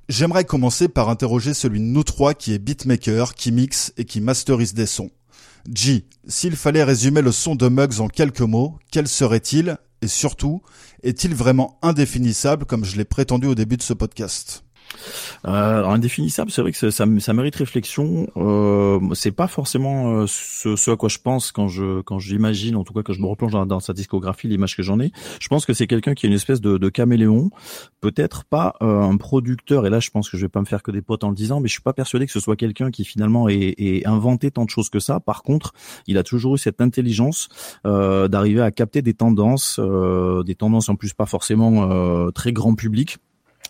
j'aimerais commencer par interroger celui de nous trois qui est beatmaker, qui mixe et qui masterise des sons. G, s'il fallait résumer le son de Muggs en quelques mots, quel serait-il? Et surtout, est-il vraiment indéfinissable comme je l'ai prétendu au début de ce podcast? Euh, alors indéfinissable, c'est vrai que ça, mérite réflexion. Euh, c'est pas forcément euh, ce, à quoi je pense quand je quand j'imagine, en tout cas quand je me replonge dans, sa discographie, l'image que j'en ai. Je pense que c'est quelqu'un qui est une espèce de, caméléon, peut-être pas euh, un producteur. Et là, je pense que je vais pas me faire que des potes en le disant, mais je suis pas persuadé que ce soit quelqu'un qui finalement ait, inventé tant de choses que ça. Par contre, il a toujours eu cette intelligence euh, d'arriver à capter des tendances, euh, des tendances en plus pas forcément euh, très grand public.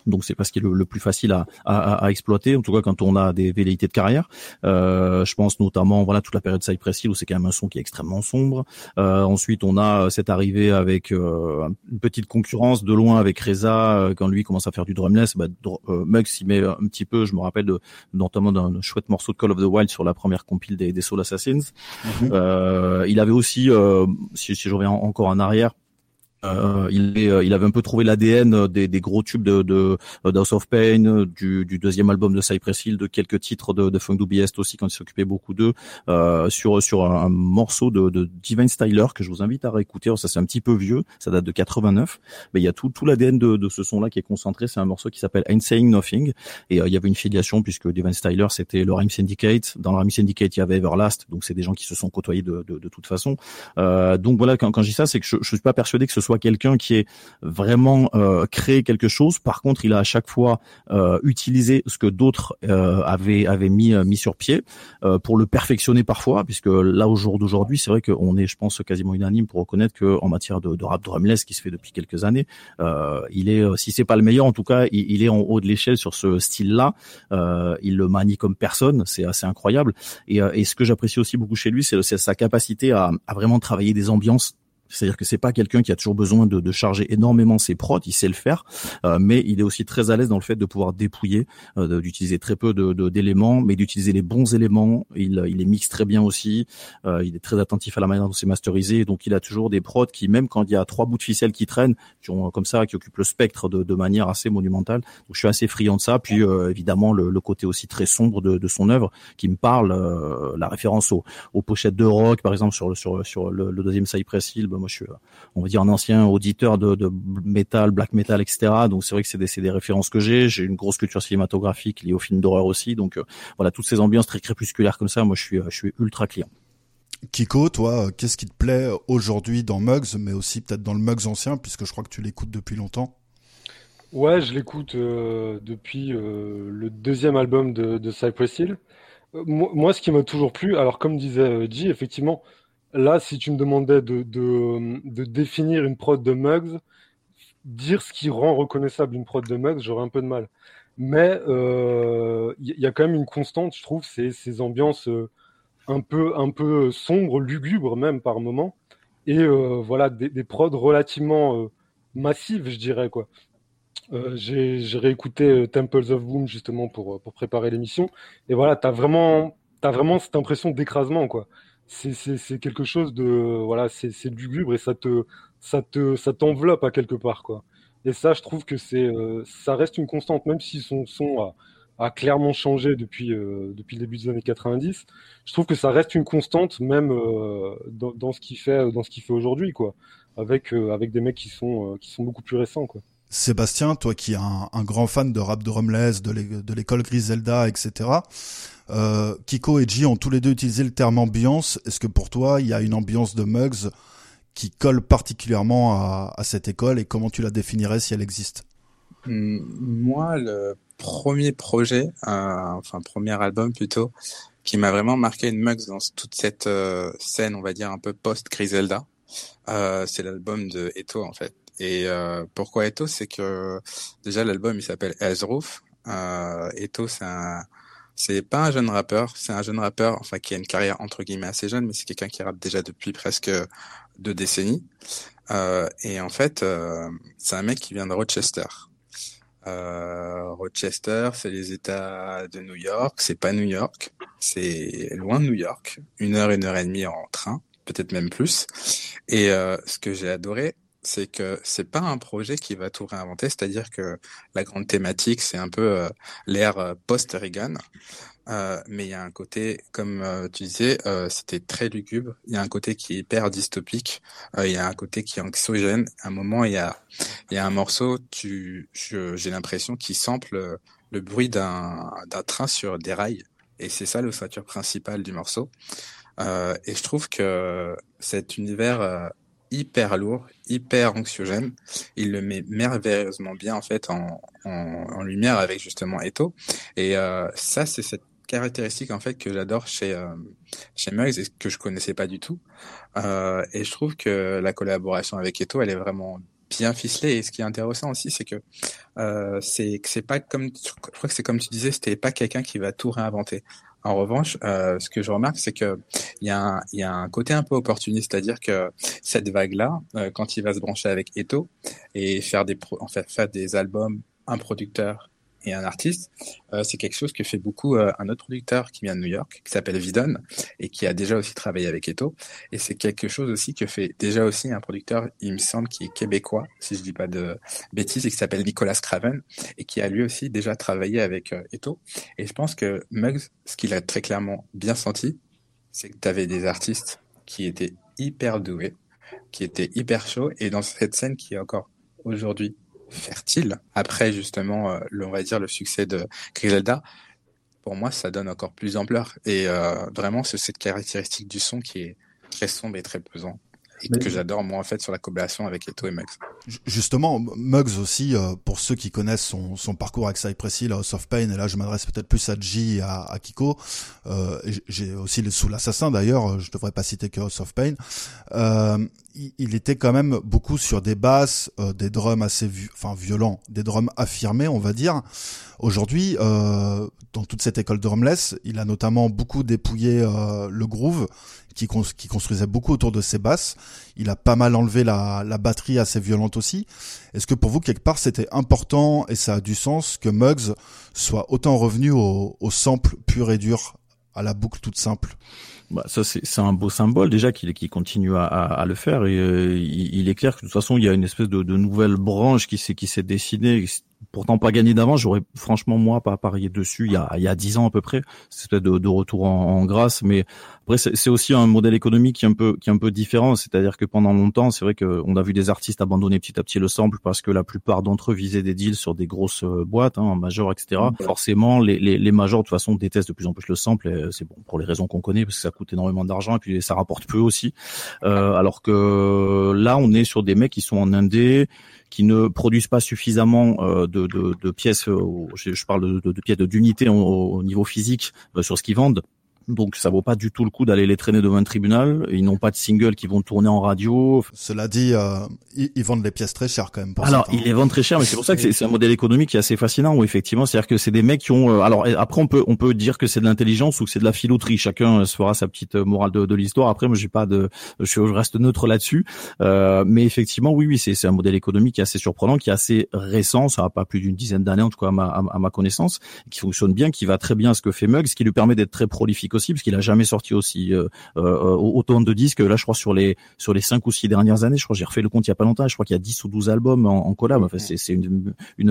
Donc c'est pas ce qui est le, le plus facile à, à, à, exploiter, en tout cas quand on a des velléités de carrière. Euh, je pense notamment voilà toute la période Cypress Hill où c'est quand même un son qui est extrêmement sombre. Euh, ensuite on a cette arrivée avec euh, une petite concurrence de loin avec Reza euh, quand lui commence à faire du drumless. Bah, euh, Muggs s'y met un petit peu. Je me rappelle de, notamment d'un chouette morceau de Call of the Wild sur la première compile des, des Soul Assassins. Euh, il avait aussi, euh, si, si je reviens encore en arrière, euh, il, est, euh, il avait un peu trouvé l'ADN des, des gros tubes de, de euh, House of Pain, euh, du, du deuxième album de Cypress Hill, de quelques titres de, de Funk Dubiest aussi quand il s'occupait beaucoup d'eux, euh, sur sur un, morceau de, de Divine Styler que je vous invite à réécouter. Ça c'est un petit peu vieux, ça date de 89, mais il y a tout tout l'ADN de, de ce son-là qui est concentré. C'est un morceau qui s'appelle Ain't Saying Nothing, et euh, il y avait une filiation puisque Divine Styler c'était le Rhyme Syndicate. Dans le Rhyme Syndicate il y avait Everlast, donc c'est des gens qui se sont côtoyés de, de, de toute façon. Euh, donc voilà, quand, quand je dis ça, c'est que je, je suis pas persuadé que ce soit soit quelqu'un qui ait vraiment euh, créé quelque chose. Par contre, il a à chaque fois euh, utilisé ce que d'autres euh, avaient avaient mis mis sur pied pour le perfectionner parfois, puisque là au jour d'aujourd'hui, c'est vrai qu'on est, je pense, quasiment unanime pour reconnaître que en matière de, rap drumless qui se fait depuis quelques années, il est, si c'est pas le meilleur, en tout cas, il, il est en haut de l'échelle sur ce style-là. il le manie comme personne, c'est assez incroyable. Et, et ce que j'apprécie aussi beaucoup chez lui, c'est sa capacité à, à vraiment travailler des ambiances c'est-à-dire que c'est pas quelqu'un qui a toujours besoin de, de, charger énormément ses prods, il sait le faire, euh, mais il est aussi très à l'aise dans le fait de pouvoir dépouiller, euh, d'utiliser très peu d'éléments, de, mais d'utiliser les bons éléments. Il, il les mixe très bien aussi. Euh, il est très attentif à la manière dont c'est masterisé, donc il a toujours des prods qui, même quand il y a trois bouts de ficelle qui traînent, qui ont comme ça, qui occupent le spectre de, de manière assez monumentale. Donc je suis assez friand de ça. Puis euh, évidemment le, le, côté aussi très sombre de, de son œuvre qui me parle, euh, la référence aux, aux, pochettes de rock, par exemple sur sur sur le, le deuxième Cypress Hill moi je suis, on va dire, un ancien auditeur de, de metal, black metal, etc. Donc c'est vrai que c'est des, des, références que j'ai. J'ai une grosse culture cinématographique liée au film d'horreur aussi. Donc euh, voilà, toutes ces ambiances très crépusculaires comme ça, moi je suis, je suis ultra client. Kiko, toi, qu'est-ce qui te plaît aujourd'hui dans Mugs, mais aussi peut-être dans le Mugs ancien, puisque je crois que tu l'écoutes depuis longtemps? Ouais, je l'écoute euh, depuis euh, le deuxième album de, de Cypress Hill. Euh, moi, moi, ce qui m'a toujours plu, alors comme disait G, effectivement, Là, si tu me demandais de, définir une prod de Mugs, dire ce qui rend reconnaissable une prod de Mugs, j'aurais un peu de mal. Mais il euh, y, a quand même une constante, je trouve, c'est ces ambiances euh, un peu, sombres, lugubres même par moment, et euh, voilà des, des, prods relativement massives, je dirais quoi. J'ai réécouté Temples of Boom justement pour, pour préparer l'émission, et voilà, t'as vraiment, as vraiment cette impression d'écrasement quoi c'est quelque chose de voilà c'est lugubre et ça te ça te ça t'enveloppe à quelque part quoi. Et ça je trouve que c'est euh, ça reste une constante même si son son a, a clairement changé depuis euh, depuis le début des années 90 je trouve que ça reste une constante même euh, dans, dans, ce qu'il fait dans ce qu'il fait aujourd'hui quoi. Avec avec des mecs qui sont qui sont beaucoup plus récents quoi Sébastien, toi qui es un, grand fan de rap de Rumless, de l'école Griselda, etc. Euh, Kiko et G ont tous les deux utilisé le terme ambiance. Est-ce que pour toi, il y a une ambiance de Mugs qui colle particulièrement à, cette école et comment tu la définirais si elle existe? Hmm, Moi, le premier projet, euh, enfin premier album plutôt, qui m'a vraiment marqué une Mugs dans toute cette euh, scène, on va dire un peu post-Griselda, euh, c'est l'album de Eto en fait. Et euh, pourquoi Eto C'est que déjà l'album il s'appelle Ezroof. Euh, Eto c'est un c'est pas un jeune rappeur, c'est un jeune rappeur, enfin qui a une carrière entre guillemets assez jeune, mais c'est quelqu'un qui rappe déjà depuis presque deux décennies. Euh, et en fait, euh, c'est un mec qui vient de Rochester. Euh, Rochester, c'est les États de New York, c'est pas New York, c'est loin de New York, une heure, une heure et demie en train, peut-être même plus. Et euh, ce que j'ai adoré, c'est que c'est pas un projet qui va tout réinventer, c'est-à-dire que la grande thématique, c'est un peu euh, l'ère euh, post-Reagan, euh, mais il y a un côté, comme euh, tu disais, c'était très lugubre, il y a un côté qui est hyper dystopique, il y a un côté qui est anxiogène, à un moment, il y a, y a un morceau, tu, j'ai l'impression qu'il sample le bruit d'un, train sur des rails, et c'est ça le facteur principal du morceau. et je trouve que cet univers hyper lourd, hyper anxiogène. Il le met merveilleusement bien en fait en, en, en lumière avec justement Eto. Et euh, ça, c'est cette caractéristique en fait que j'adore chez euh, chez Mugs et que je connaissais pas du tout. Euh, et je trouve que la collaboration avec Eto, elle est vraiment bien ficelée. Et ce qui est intéressant aussi, c'est que euh, c'est c'est pas comme je crois que c'est comme tu disais, c'était pas quelqu'un qui va tout réinventer. En revanche, euh, ce que je remarque, c'est que il y, a un, y a un côté un peu opportuniste, c'est-à-dire que cette vague-là, euh, quand il va se brancher avec Eto et faire des, pro en fait, faire des albums, un producteur et un artiste, euh, c'est quelque chose que fait beaucoup euh, un autre producteur qui vient de New York, qui s'appelle Vidon, et qui a déjà aussi travaillé avec Eto. Et c'est quelque chose aussi que fait déjà aussi un producteur, il me semble, qui est québécois, si je dis pas de bêtises, et qui s'appelle Nicolas Craven, et qui a lui aussi déjà travaillé avec euh, Eto. Et je pense que Muggs, ce qu'il a très clairement bien senti, c'est que tu avais des artistes qui étaient hyper doués, qui étaient hyper chauds, et dans cette scène qui est encore aujourd'hui fertile. Après justement euh, le, on va dire le succès de Griselda pour moi ça donne encore plus d'ampleur. Et euh, vraiment c'est cette caractéristique du son qui est très sombre et très pesant et Mais- que j'adore moi en fait sur la collaboration avec Eto et Muggs. Ju- Justement, Muggs aussi, euh, pour ceux qui connaissent son, son parcours avec Cypress Hill, House of Pain, et là je m'adresse peut-être plus à G à, à Kiko, euh, j'ai aussi les sous l'assassin d'ailleurs, euh, je devrais pas citer que House of Pain, euh, il, il était quand même beaucoup sur des basses, euh, des drums assez enfin violents, des drums affirmés on va dire. Aujourd'hui, euh, dans toute cette école drumless, il a notamment beaucoup dépouillé euh, le groove, qui, cons- qui construisait beaucoup autour de ses basses. Il a pas mal enlevé la, batterie assez violente aussi. Est-ce que pour vous, quelque part, c'était important et ça a du sens que Muggs soit autant revenu au, sample pur et dur, à la boucle toute simple? Bah, ça c'est un beau symbole déjà qu'il continue à, le faire et euh, il, est clair que de toute façon il y a une espèce de, nouvelle branche qui s'est dessinée pourtant pas gagné d'avance. J'aurais franchement moi pas parié dessus il y a il y a dix ans à peu près. Espèce de, de retour en, en grâce mais après c'est aussi un modèle économique qui est un peu qui est un peu différent. C'est-à-dire que pendant longtemps c'est vrai que on a vu des artistes abandonner petit à petit le sample parce que la plupart d'entre eux visaient des deals sur des grosses euh, boîtes hein, en major etc forcément les, les les majors de toute façon détestent de plus en plus le sample euh, c'est bon pour les raisons qu'on connaît parce que ça coûte énormément d'argent et puis ça rapporte peu aussi. Euh, alors que là on est sur des mecs qui sont en indé qui ne produisent pas suffisamment euh, de, de, de pièces, euh, je, parle de, pièces d'unités au, au niveau physique euh, sur ce qu'ils vendent. Donc ça vaut pas du tout le coup d'aller les traîner devant un tribunal. Ils n'ont pas de singles qui vont tourner en radio. Cela dit, euh, ils, ils vendent les pièces très chères quand même. Pour Alors, ils les vendent très cher, mais c'est pour ça que c'est- un modèle économique qui est assez fascinant. Où effectivement, c'est-à-dire que c'est des mecs qui ont. euh, alors après, on peut on peut dire que c'est de l'intelligence ou que c'est de la filouterie. Chacun euh, se fera sa petite euh, morale de, de l'histoire. Après, moi, j'ai pas de, je, reste neutre là-dessus. Euh, mais effectivement, oui, oui, c'est c'est un modèle économique qui est assez surprenant, qui est assez récent. Ça a pas plus d'une dizaine d'années, en tout cas à ma, à, à ma connaissance, qui fonctionne bien, qui va très bien à ce que fait Muggs, ce qui lui permet d'être très prolifique aussi, parce qu'il a jamais sorti aussi euh, euh, autant de disques. Là, je crois sur les sur les cinq ou six dernières années, je crois, j'ai refait le compte il y a pas longtemps. Je crois qu'il y a 10 ou 12 albums en, en collab. Enfin, c'est une, une une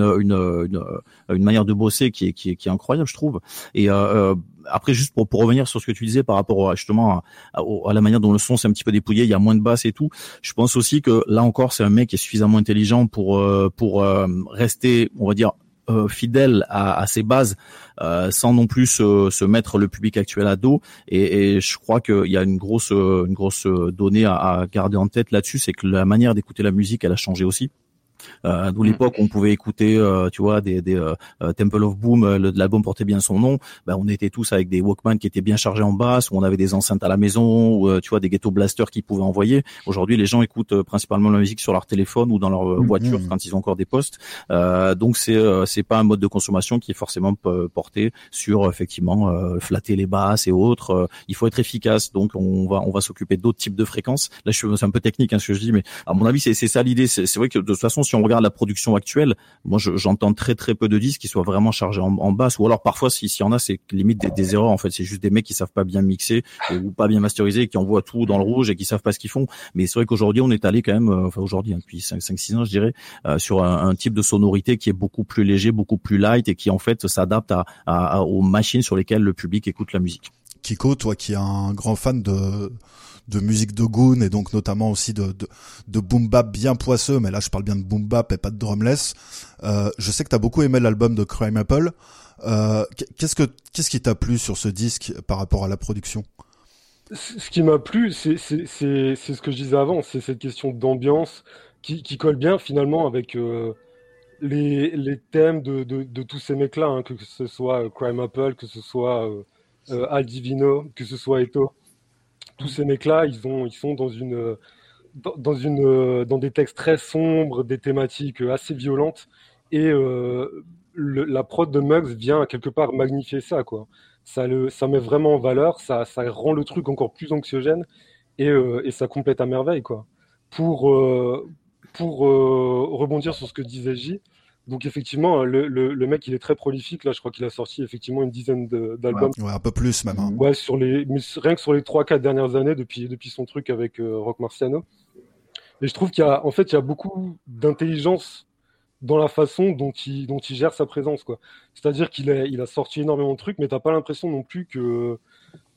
une une manière de bosser qui est qui est, qui est incroyable, je trouve. Et euh, euh, après, juste pour, pour revenir sur ce que tu disais par rapport à, justement à, à- à la manière dont le son s'est un petit peu dépouillé, il y a moins de basses et tout. Je pense aussi que là encore, c'est un mec qui est suffisamment intelligent pour euh, pour euh, rester, on va dire, euh, fidèle à, ses bases, euh, sans non plus se, mettre le public actuel à dos. Et, je crois qu'il y a une grosse une grosse donnée à, à garder en tête là-dessus, c'est que la manière d'écouter la musique, elle a changé aussi. Euh, d'où l'époque où on pouvait écouter, euh, tu vois, des, des euh, euh, Temple of Boom, euh, l'album portait bien son nom. Ben, on était tous avec des Walkman qui étaient bien chargés en basse, où on avait des enceintes à la maison, ou euh, tu vois, des ghetto blasters qui pouvaient envoyer. Aujourd'hui, les gens écoutent euh, principalement la musique sur leur téléphone ou dans leur Mhm. voiture quand ils ont encore des postes. Euh, donc c'est euh, c'est pas un mode de consommation qui est forcément porté sur effectivement euh, flatter les basses et autres. Euh, il faut être efficace, donc on va on va s'occuper d'autres types de fréquences. Là, je suis c'est un peu technique hein, ce que je dis, mais à mon avis, c'est c'est ça l'idée. C'est vrai que de toute façon, si on regarde la production actuelle, moi je- j'entends très très peu de disques qui soient vraiment chargés en, en basse, ou alors parfois si- s'il y en a, c'est limite des, erreurs en fait. C'est juste des mecs qui savent pas bien mixer ou pas bien masteriser, qui envoient tout dans le rouge et qui savent pas ce qu'ils font. Mais c'est vrai qu'aujourd'hui, on est allé quand même, euh, enfin aujourd'hui, hein, depuis 5-6 ans, je dirais, euh, sur un, type de sonorité qui est beaucoup plus léger, beaucoup plus light et qui en fait s'adapte à- aux machines sur lesquelles le public écoute la musique. Kiko, toi qui es un grand fan de de musique de goon et donc notamment aussi de de, de boom bap bien poisseux, mais là je parle bien de boom bap et pas de drumless. Euh, je sais que t'as beaucoup aimé l'album de Crime Apple. Euh, qu'est-ce que qu'est-ce qui t'a plu sur ce disque par rapport à la production? Ce qui m'a plu, c'est c'est- c'est- ce que je disais avant, c'est cette question d'ambiance qui, colle bien finalement avec euh, les, les thèmes de, de, tous ces mecs-là, hein, que ce soit Crime Apple, que ce soit Al Divino, que ce soit Eto. Tous ces mecs-là, ils, ils sont dans, une, dans, une, euh, dans des textes très sombres, des thématiques euh, assez violentes. Et euh, la prod de Muggs vient quelque part magnifier ça, quoi. Ça, le, ça met vraiment en valeur, ça, ça rend le truc encore plus anxiogène et, et ça complète à merveille, quoi. Pour, pour rebondir sur ce que disait J, donc effectivement, le, le, le mec, il est très prolifique. Là, je crois qu'il a sorti effectivement une dizaine d'albums. Ouais, un peu plus même. hein. Ouais, sur les, mais rien que sur les 3-4 dernières années, depuis, depuis son truc avec euh, Rock Marciano. Et je trouve qu'il y a, en fait, il y a beaucoup d'intelligence dans la façon dont il, dont il gère sa présence, quoi. C'est-à-dire qu'il a, il a sorti énormément de trucs, mais t'as pas l'impression non plus que,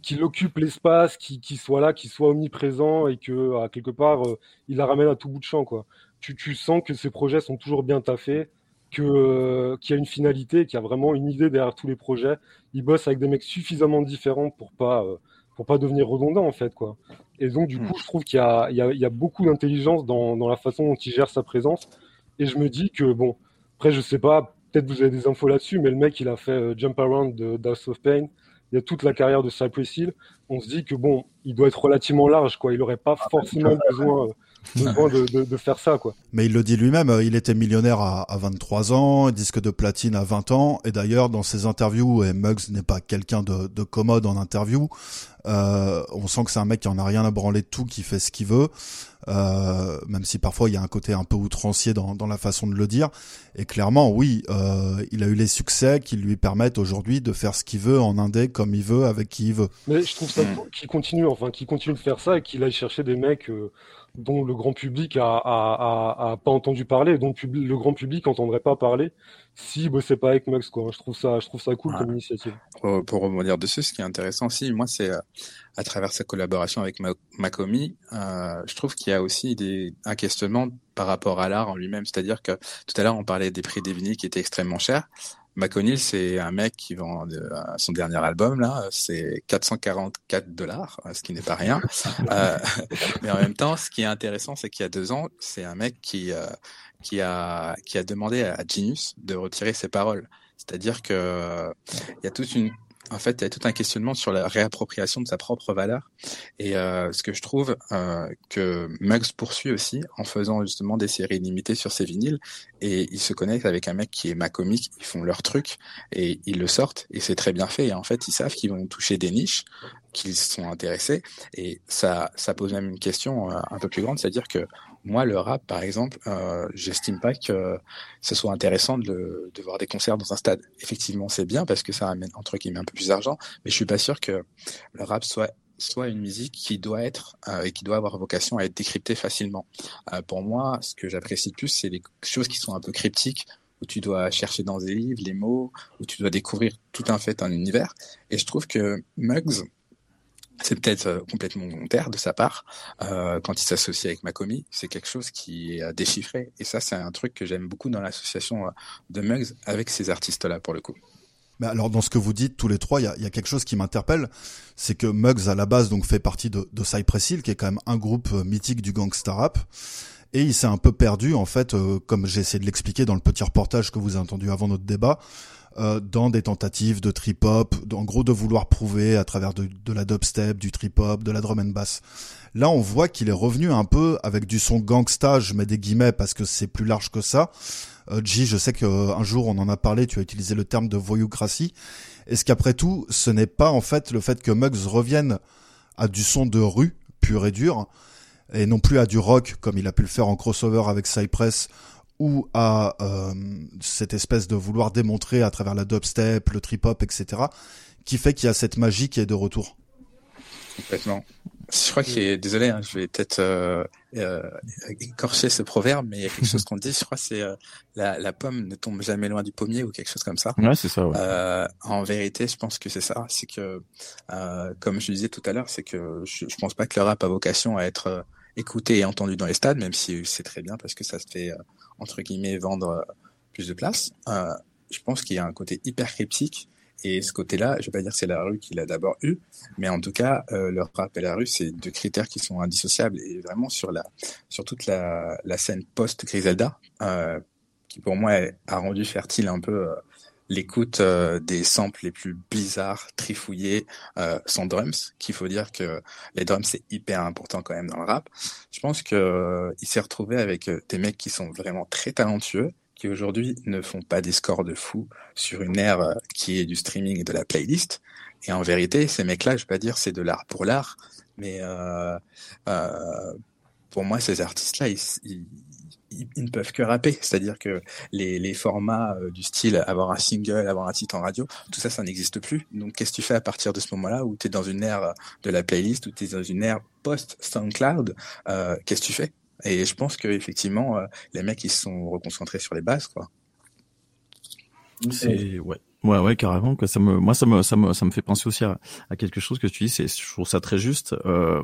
qu'il occupe l'espace, qu'il, soit là, qu'il soit omniprésent et que, à quelque part, euh, il la ramène à tout bout de champ, quoi. Tu, tu sens que ses projets sont toujours bien taffés, que, euh, qu'il y a une finalité, qu'il y a vraiment une idée derrière tous les projets. Il bosse avec des mecs suffisamment différents pour pas, euh, pour pas devenir redondant, en fait, quoi. Et donc, du Hmm. coup, je trouve qu'il y a, il y a, il y a beaucoup d'intelligence dans, dans la façon dont il gère sa présence. Et je me dis que, bon, après, je sais pas, peut-être vous avez des infos là-dessus, mais le mec, il a fait euh, Jump Around de House of Pain. Il y a toute la carrière de Cypress Hill. On se dit que, bon, il doit être relativement large, quoi. Il aurait pas forcément besoin, euh, besoin de, de, de faire ça, quoi. Mais il le dit lui-même, euh, il était millionnaire à, à 23 ans, disque de platine à 20 ans, et d'ailleurs dans ses interviews, et Muggs n'est pas quelqu'un de, de commode en interview, euh, on sent que c'est un mec qui en a rien à branler de tout, qui fait ce qu'il veut, euh, même si parfois il y a un côté un peu outrancier dans, dans la façon de le dire. Et clairement, oui, euh, il a eu les succès qui lui permettent aujourd'hui de faire ce qu'il veut en indé comme il veut, avec qui il veut. Mais je trouve ça cool qu'il continue, enfin, qu'il continue de faire ça et qu'il aille chercher des mecs euh, dont le grand public a, a, a, a pas entendu parler, dont le, grand public entendrait pas parler si bossait pas avec Mux, quoi. Je trouve ça, je trouve ça cool comme initiative. Pour, pour rebondir dessus, ce qui est intéressant aussi, moi, c'est euh, à travers sa collaboration avec Ma- Makomi, euh, je trouve qu'il y a aussi des, un questionnement par rapport à l'art en lui-même. C'est-à-dire que tout à l'heure, on parlait des prix des vinyles qui étaient extrêmement chers. McConnell, c'est un mec qui vend euh, son dernier album là, c'est 444 dollars, ce qui n'est pas rien. Euh, mais en même temps, ce qui est intéressant, c'est qu'il y a deux ans, c'est un mec qui euh, qui a qui a demandé à Genius de retirer ses paroles. C'est-à-dire que euh, il y a toute une en fait, il y a tout un questionnement sur la réappropriation de sa propre valeur. Et euh, ce que je trouve euh, que Muggs poursuit aussi en faisant justement des séries limitées sur ses vinyles. Et il se connecte avec un mec qui est Macomic, ils font leur truc et ils le sortent. Et c'est très bien fait. Et en fait, ils savent qu'ils vont toucher des niches, qu'ils sont intéressés. Et ça, ça pose même une question euh, un peu plus grande, c'est-à-dire que moi, le rap, par exemple, euh, j'estime pas que ce soit intéressant de, de voir des concerts dans un stade. Effectivement, c'est bien parce que ça amène entre guillemets un peu plus d'argent, mais je suis pas sûr que le rap soit soit une musique qui doit être euh, et qui doit avoir vocation à être décryptée facilement. Euh, pour moi, ce que j'apprécie le plus, c'est les choses qui sont un peu cryptiques, où tu dois chercher dans des livres les mots, où tu dois découvrir tout un fait, un univers. Et je trouve que Muggs, c'est peut-être euh, complètement volontaire de sa part. Euh, quand il s'associe avec Macomi, c'est quelque chose qui est déchiffré. Et ça, c'est un truc que j'aime beaucoup dans l'association euh, de Muggs avec ces artistes-là, pour le coup. Mais alors dans ce que vous dites tous les trois, il y a, quelque chose qui m'interpelle, c'est que Muggs à la base donc fait partie de, de Cypress qui est quand même un groupe mythique du gangsta rap, et il s'est un peu perdu en fait, comme j'ai essayé de l'expliquer dans le petit reportage que vous avez entendu avant notre débat, euh, dans des tentatives de trip hop, en gros de vouloir prouver à travers de, de la dubstep, du trip hop, de la drum and bass. Là, on voit qu'il est revenu un peu avec du son gangsta, je mets des guillemets parce que c'est plus large que ça. Euh, G, je sais qu'un jour on en a parlé, tu as utilisé le terme de voyoucratie. Est-ce qu'après tout, ce n'est pas en fait le fait que Muggs revienne à du son de rue, pur et dur, et non plus à du rock comme il a pu le faire en crossover avec Cypress, ou à euh, cette espèce de vouloir démontrer à travers la dubstep, le trip-hop, etc., qui fait qu'il y a cette magie qui est de retour Complètement. Je crois qu'il est, désolé, hein, je vais peut-être euh, euh, écorcher ce proverbe, mais il y a quelque chose qu'on dit, je crois, c'est euh, la, la pomme ne tombe jamais loin du pommier ou quelque chose comme ça. Ouais, c'est ça. Ouais. Euh, en vérité, je pense que c'est ça. C'est que, euh, comme je disais tout à l'heure, c'est que je, je pense pas que le rap a vocation à être euh, écouté et entendu dans les stades, même si c'est très bien parce que ça se fait euh, entre guillemets vendre euh, plus de place. Euh, je pense qu'il y a un côté hyper cryptique. Et ce côté-là, je vais pas dire que c'est la rue qui l'a d'abord eu, mais en tout cas, euh, le rap et la rue, c'est deux critères qui sont indissociables. Et vraiment sur la, sur toute la, scène post Griselda, euh, qui pour moi a rendu fertile un peu euh, l'écoute euh, des samples les plus bizarres, trifouillés, euh, sans drums, qu'il faut dire que les drums c'est hyper important quand même dans le rap. Je pense que euh, s'est retrouvé avec euh, des mecs qui sont vraiment très talentueux, qui aujourd'hui ne font pas des scores de fou sur une ère euh, qui est du streaming et de la playlist. Et en vérité, ces mecs-là, je vais pas dire c'est de l'art pour l'art, mais euh, pour moi, ces artistes-là, ils, ils, ils, ne peuvent que rapper. C'est-à-dire que les, formats euh, du style avoir un single, avoir un titre en radio, tout ça, ça n'existe plus. Donc, qu'est-ce que tu fais à partir de ce moment-là où tu es dans une ère de la playlist, où tu es dans une ère post-SoundCloud euh, Qu'est-ce que tu fais? Et je pense que effectivement, euh, les mecs, ils se sont reconcentrés sur les bases, quoi. C'est ouais. Ouais, ouais, carrément. Que ça me, moi, ça me, ça me, ça me fait penser aussi à, à quelque chose que tu dis. C'est, je trouve ça très juste. Euh,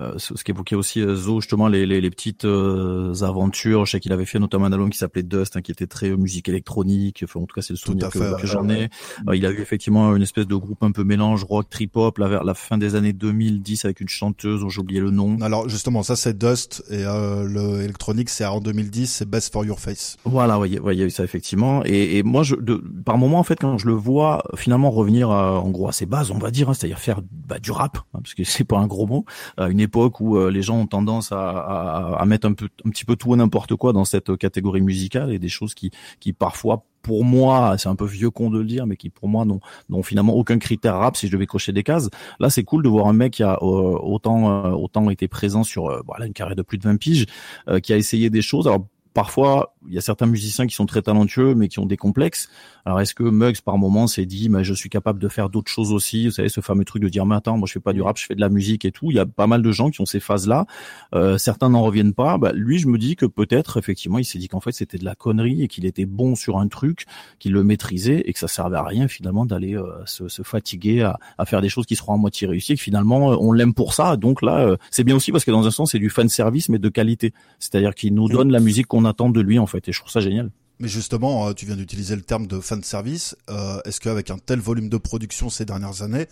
euh, ce, qu'évoquait aussi euh, Zo, justement, les, les, les petites euh, aventures. Je sais qu'il avait fait notamment un album qui s'appelait Dust, hein, qui était très euh, musique électronique. Enfin, en tout cas, c'est le souvenir que, que j'en ai. Euh, il a eu effectivement une espèce de groupe un peu mélange rock, trip hop, là, vers la fin des années 2010, avec une chanteuse dont j'ai oublié le nom. Alors justement, ça c'est Dust et euh, le électronique c'est en 2010, c'est Best for Your Face. Voilà, ouais, il y a- ouais, il y a eu ça effectivement. Et, et moi, je, de, par moment, en fait, quand je le vois finalement revenir à, en gros à ses bases, on va dire, hein, c'est-à-dire faire bah, du rap, hein, parce que c'est pas un gros mot, à une époque où euh, les gens ont tendance à, à, mettre un peu, un petit peu tout n'importe quoi dans cette catégorie musicale et des choses qui, qui parfois pour moi, c'est un peu vieux con de le dire, mais qui pour moi n'ont finalement aucun critère rap si je devais cocher des cases. Là, c'est cool de voir un mec qui a euh, autant euh, autant été présent sur euh, voilà une carrière de plus de 20 piges, euh, qui a essayé des choses. Parfois, il y a certains musiciens qui sont très talentueux, mais qui ont des complexes. Alors, est-ce que Muggs, par moment, s'est dit, mais je suis capable de faire d'autres choses aussi Vous savez, ce fameux truc de dire, mais attends, moi, je fais pas du rap, je fais de la musique et tout. Il y a pas mal de gens qui ont ces phases-là. Euh, certains n'en reviennent pas. Bah, lui, je me dis que peut-être, effectivement, il s'est dit qu'en fait, c'était de la connerie et qu'il était bon sur un truc, qu'il le maîtrisait et que ça servait à rien, finalement, d'aller euh, se, se fatiguer à, à faire des choses qui seront à moitié réussies et que finalement, euh, on l'aime pour ça. Donc là, euh, c'est bien aussi parce que dans un sens, c'est du fan service, mais de qualité. C'est-à-dire qu'il nous donne la musique qu'on attend de lui, en fait. Et je trouve ça génial. Mais justement, euh, tu viens d'utiliser le terme de fan service. Euh, Est-ce qu'avec un tel volume de production ces dernières années,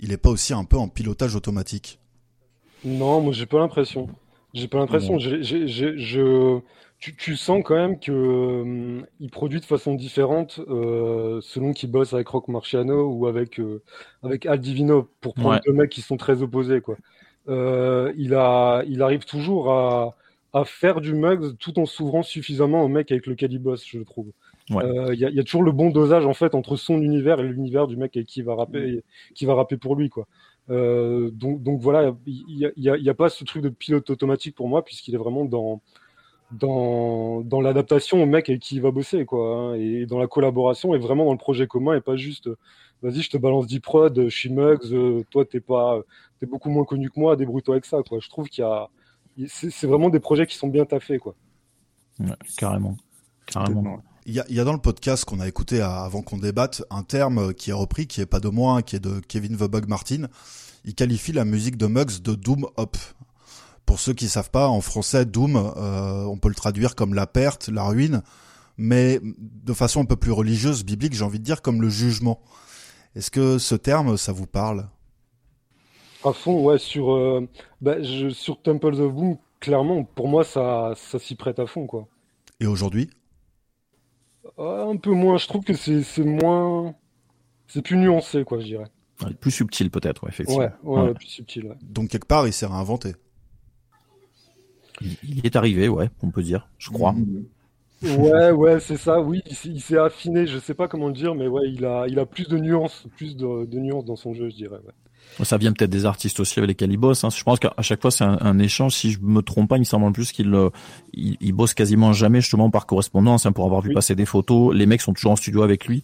il est pas aussi un peu en pilotage automatique? Non, moi j'ai pas l'impression. J'ai pas l'impression. Je... Tu, tu sens quand même que euh, il produit de façon différente euh, selon qu'il bosse avec Rock Marciano ou avec euh, avec Al Divino pour prendre Ouais. deux mecs qui sont très opposés quoi. Euh, il a il arrive toujours à à faire du Muggs tout en s'ouvrant suffisamment au mec avec lequel il bosse, je trouve. Ouais. Euh, Il y, a, il y a toujours le bon dosage en fait entre son univers et l'univers du mec avec qui il va rapper, qui va rapper pour lui quoi. Euh, donc, donc voilà, il n'y a, il il pas ce truc de pilote automatique pour moi, puisqu'il est vraiment dans, dans, dans l'adaptation au mec avec qui il va bosser, quoi, hein, et dans la collaboration, et vraiment dans le projet commun, et pas juste, euh, vas-y, je te balance 10 prod, je suis Muggs, euh, toi, t'es pas, t'es beaucoup moins connu que moi, débrouille-toi avec ça, quoi. Je trouve qu'il y a, il- c'est vraiment des projets qui sont bien taffés, quoi. Ouais, carrément. Carrément. Il y a, il y a dans le podcast qu'on a écouté à- avant qu'on débatte un terme qui est repris, qui est pas de moi, hein, qui est de Kevin The Bug Martin. Il qualifie la musique de Muggs de Doom Hop. Pour ceux qui savent pas, en français, Doom, euh, on peut le traduire comme la perte, la ruine, mais de façon un peu plus religieuse, biblique, j'ai envie de dire comme le jugement. Est-ce que ce terme, ça vous parle? À fond, ouais, sur, euh, bah, je, sur Temples of Boom, clairement, pour moi, ça, ça s'y prête à fond, quoi. Et aujourd'hui? Euh, un peu moins, je trouve que c'est c'est moins. C'est plus nuancé, quoi, je dirais. Ouais, Plus subtil peut-être, ouais, effectivement. Ouais, ouais, ouais, plus subtil. ouais. Donc quelque part, il s'est réinventé. Il, il est arrivé, ouais, on peut dire, je crois. Ouais, ouais, c'est ça, oui, il s'est- il s'est affiné, je sais pas comment le dire, mais ouais, il a, il a plus de nuances, plus de, de nuances dans son jeu, je dirais. ouais. Ça vient peut-être des artistes aussi avec lesquels il bosse. Hein. Je pense qu'à chaque fois c'est un, un échange. Si je me trompe pas, il me semble en plus qu'il euh, il, il bosse quasiment jamais justement par correspondance. Hein, pour avoir vu Oui. passer des photos, les mecs sont toujours en studio avec lui.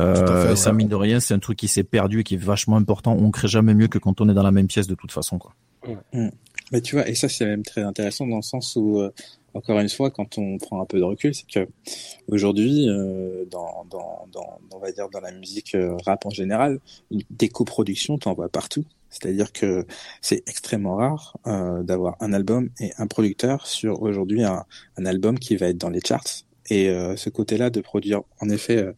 Euh, fait, et ça mine de rien, c'est un truc qui s'est perdu et qui est vachement important. On crée jamais mieux que quand on est dans la même pièce de toute façon, quoi. Mais tu vois, et ça c'est même très intéressant dans le sens où, euh, encore une fois, quand on prend un peu de recul, c'est que aujourd'hui, euh, dans, dans, dans, on va dire dans la musique euh, rap en général, des coproductions, t'en partout. C'est-à-dire que c'est extrêmement rare euh, d'avoir un album et un producteur sur aujourd'hui un, un album qui va être dans les charts. Et euh, ce côté-là de produire, en effet, euh,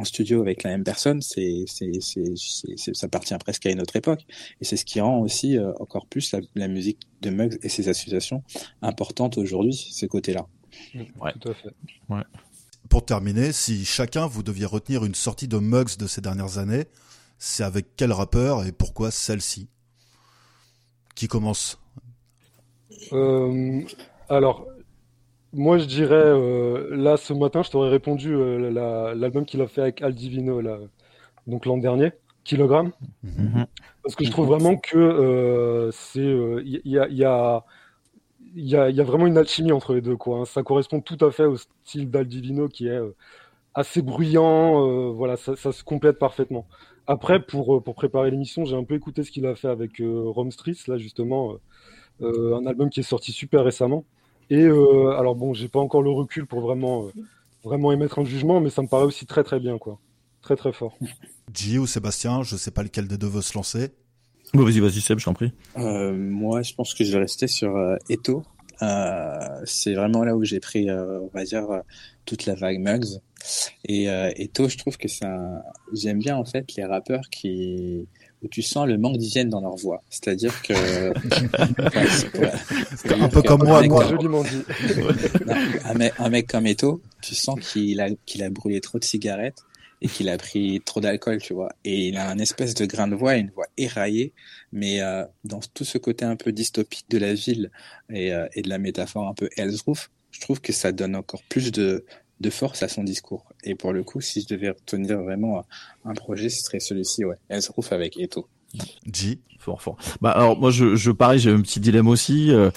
en studio avec la même personne, c'est, c'est, c'est, c'est, c'est- ça appartient presque à une autre époque. Et c'est ce qui rend aussi euh, encore plus la, la musique de Muggs et ses associations importantes aujourd'hui, ce côté-là. Ouais. Tout à fait. Pour terminer, si chacun vous deviez retenir une sortie de Muggs de ces dernières années, c'est avec quel rappeur et pourquoi celle-ci? Qui commence? Euh, alors, moi, je dirais, euh, là, ce matin, je t'aurais répondu euh, la- l'album qu'il a fait avec Al Divino, là, donc l'an dernier, Kilogramme. Mhm. Parce que je trouve vraiment que euh, c'est, euh, il y, a, il y a, il y a, il y a vraiment une alchimie entre les deux, quoi. hein. Ça correspond tout à fait au style d'Al Divino qui est euh, assez bruyant. euh, voilà, ça, ça se complète parfaitement. Après, pour, euh, pour préparer l'émission, j'ai un peu écouté ce qu'il a fait avec euh, Rome Street, là justement, euh, euh, un album qui est sorti super récemment. Et euh, alors bon, j'ai pas encore le recul pour vraiment, euh, vraiment émettre un jugement, mais ça me paraît aussi très très bien, quoi. Très très fort. G ou Sébastien, je sais pas lequel des deux veut se lancer. Bon, vas-y, vas-y, Seb, je t'en prie. Euh, moi, je pense que je vais rester sur euh, Eto. Euh, c'est vraiment là où j'ai pris, euh, on va dire, euh, toute la vague Mugs. Et euh, Eto, je trouve que c'est un... J'aime bien, en fait, les rappeurs qui où tu sens le manque d'hygiène dans leur voix. C'est-à-dire que... Enfin, c'est- ouais. Un peu comme un moi, mec moi. comme- Joliment dit. Non, un, mec, un mec comme Eto, tu sens qu'il a, qu'il a brûlé trop de cigarettes et qu'il a pris trop d'alcool, tu vois. Et il a un espèce de grain de voix, une voix éraillée, mais euh, dans tout ce côté un peu dystopique de la ville et, euh, et de la métaphore un peu Hell's Roof, je trouve que ça donne encore plus de, de force à son discours. Et pour le coup, si je devais retenir vraiment un projet, ce serait celui-ci, ouais. Hell's Roof avec Eto. G. Fort, fort. Bah alors moi je, je pareil j'ai un petit dilemme aussi. Euh,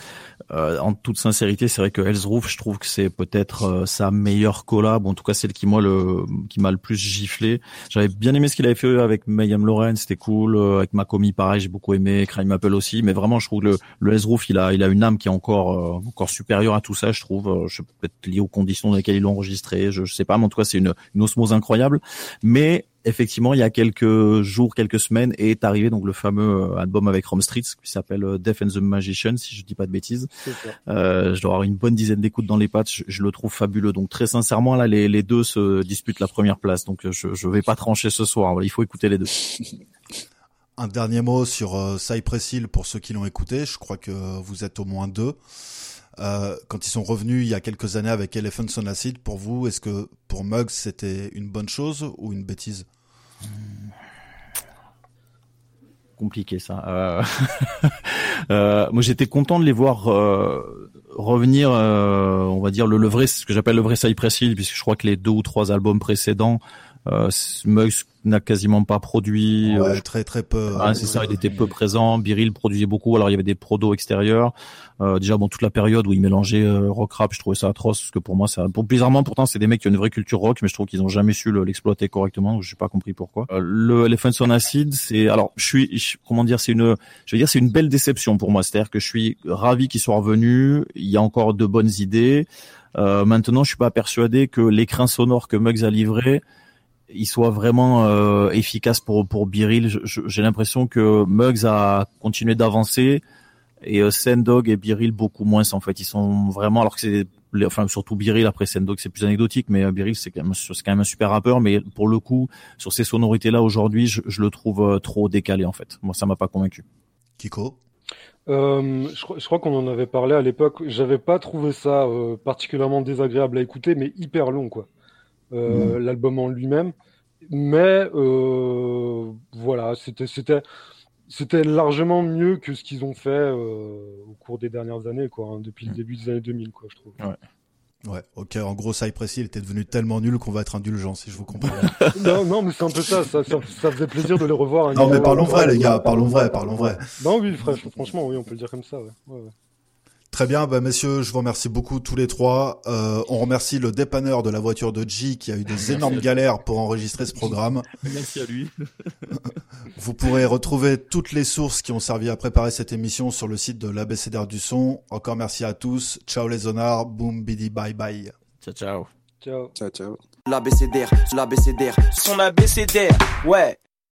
euh, en toute sincérité, c'est vrai que Hell's Roof, je trouve que c'est peut-être euh, sa meilleure collab, en tout cas celle qui moi le qui m'a le plus giflé. J'avais bien aimé ce qu'il avait fait avec Mayhem Lauren, c'était cool. Euh, avec Makomi, pareil, j'ai beaucoup aimé. Crime Apple aussi, mais vraiment je trouve que le, le Hell's Roof, il a il a une âme qui est encore euh, encore supérieure à tout ça, je trouve. Euh, je peut-être lié aux conditions dans lesquelles ils l'ont enregistré, je, je sais pas, mais en tout cas c'est une, une osmose incroyable. Mais effectivement, il y a quelques jours, quelques semaines, est arrivé donc le fameux euh, album avec Rome Streets qui s'appelle euh, Death and the Magician, si je dis pas de bêtises. Euh, je dois avoir une bonne dizaine d'écoutes dans les pattes. Je, je le trouve fabuleux. Donc très sincèrement, là, les, les deux se disputent la première place. Donc je, je vais pas trancher ce soir. Voilà, il faut écouter les deux. Un dernier mot sur euh, Cypress Hill pour ceux qui l'ont écouté. Je crois que vous êtes au moins deux. Euh, quand ils sont revenus il y a quelques années avec Elephants on Acid, pour vous, est-ce que pour Muggs c'était une bonne chose ou une bêtise? Compliqué ça. Euh, euh, moi j'étais content de les voir euh, revenir, on va dire le, le vrai, ce que j'appelle le vrai Cypress Hill, puisque je crois que les deux ou trois albums précédents, euh, Muggs n'a quasiment pas produit. Ouais, euh, très très peu. Ah, c'est ça, il était peu présent. Biril produisait beaucoup. Alors il y avait des prodos extérieurs. Euh, déjà bon toute la période où il mélangeait euh, rock rap, je trouvais ça atroce parce que pour moi ça, pour bizarrement pourtant c'est des mecs qui ont une vraie culture rock, mais je trouve qu'ils ont jamais su le- l'exploiter correctement. Donc, j'ai pas compris pourquoi. Euh, le Elephants on Acid, c'est alors je suis je- comment dire, c'est une, je veux dire c'est une belle déception pour moi. C'est-à-dire que je suis ravi qu'ils soient revenus. Il y a encore de bonnes idées. Euh, maintenant, je suis pas persuadé que l'écrin sonore que Muggs a livré il soit vraiment euh, efficace pour pour Biril. Je- je- J'ai l'impression que Muggs a continué d'avancer et euh, Sendog et Biril beaucoup moins en fait. Ils sont vraiment alors que c'est enfin surtout Biril après Sendog c'est plus anecdotique mais euh, Biril c'est quand même c'est quand même un super rappeur mais pour le coup sur ces sonorités là aujourd'hui je, je le trouve euh, trop décalé en fait. Moi ça m'a pas convaincu. Kiko? Euh, je, crois- je crois qu'on en avait parlé à l'époque. J'avais pas trouvé ça euh, particulièrement désagréable à écouter, mais hyper long, quoi. Euh, L'album en lui-même. Mais euh, voilà, c'était c'était c'était largement mieux que ce qu'ils ont fait euh, au cours des dernières années, quoi, hein, depuis le début des années 2000, quoi, je trouve. Ouais, ok. En gros, Cypress Hill était devenu tellement nul qu'on va être indulgent, si je vous comprends. non, non, mais c'est un peu ça, ça, ça, ça faisait plaisir de les revoir. hein. non, mais parlons vrai, les gars. Parlons vrai, parlons vrai. Non, oui, frère, franchement, oui, on peut le dire comme ça, ouais. ouais, ouais. Très bien, bah messieurs, je vous remercie beaucoup tous les trois. Euh, on remercie le dépanneur de la voiture de G qui a eu des énormes galères pour enregistrer ce programme. Merci à lui. Vous pourrez retrouver toutes les sources qui ont servi à préparer cette émission sur le site de l'ABCDR du son. Encore merci à tous. Ciao les honnards. Boom, bidi, bye bye. Ciao ciao. Ciao. Ciao, ciao. L'ABCDR, l'ABCDR. Son abécédaire, ouais.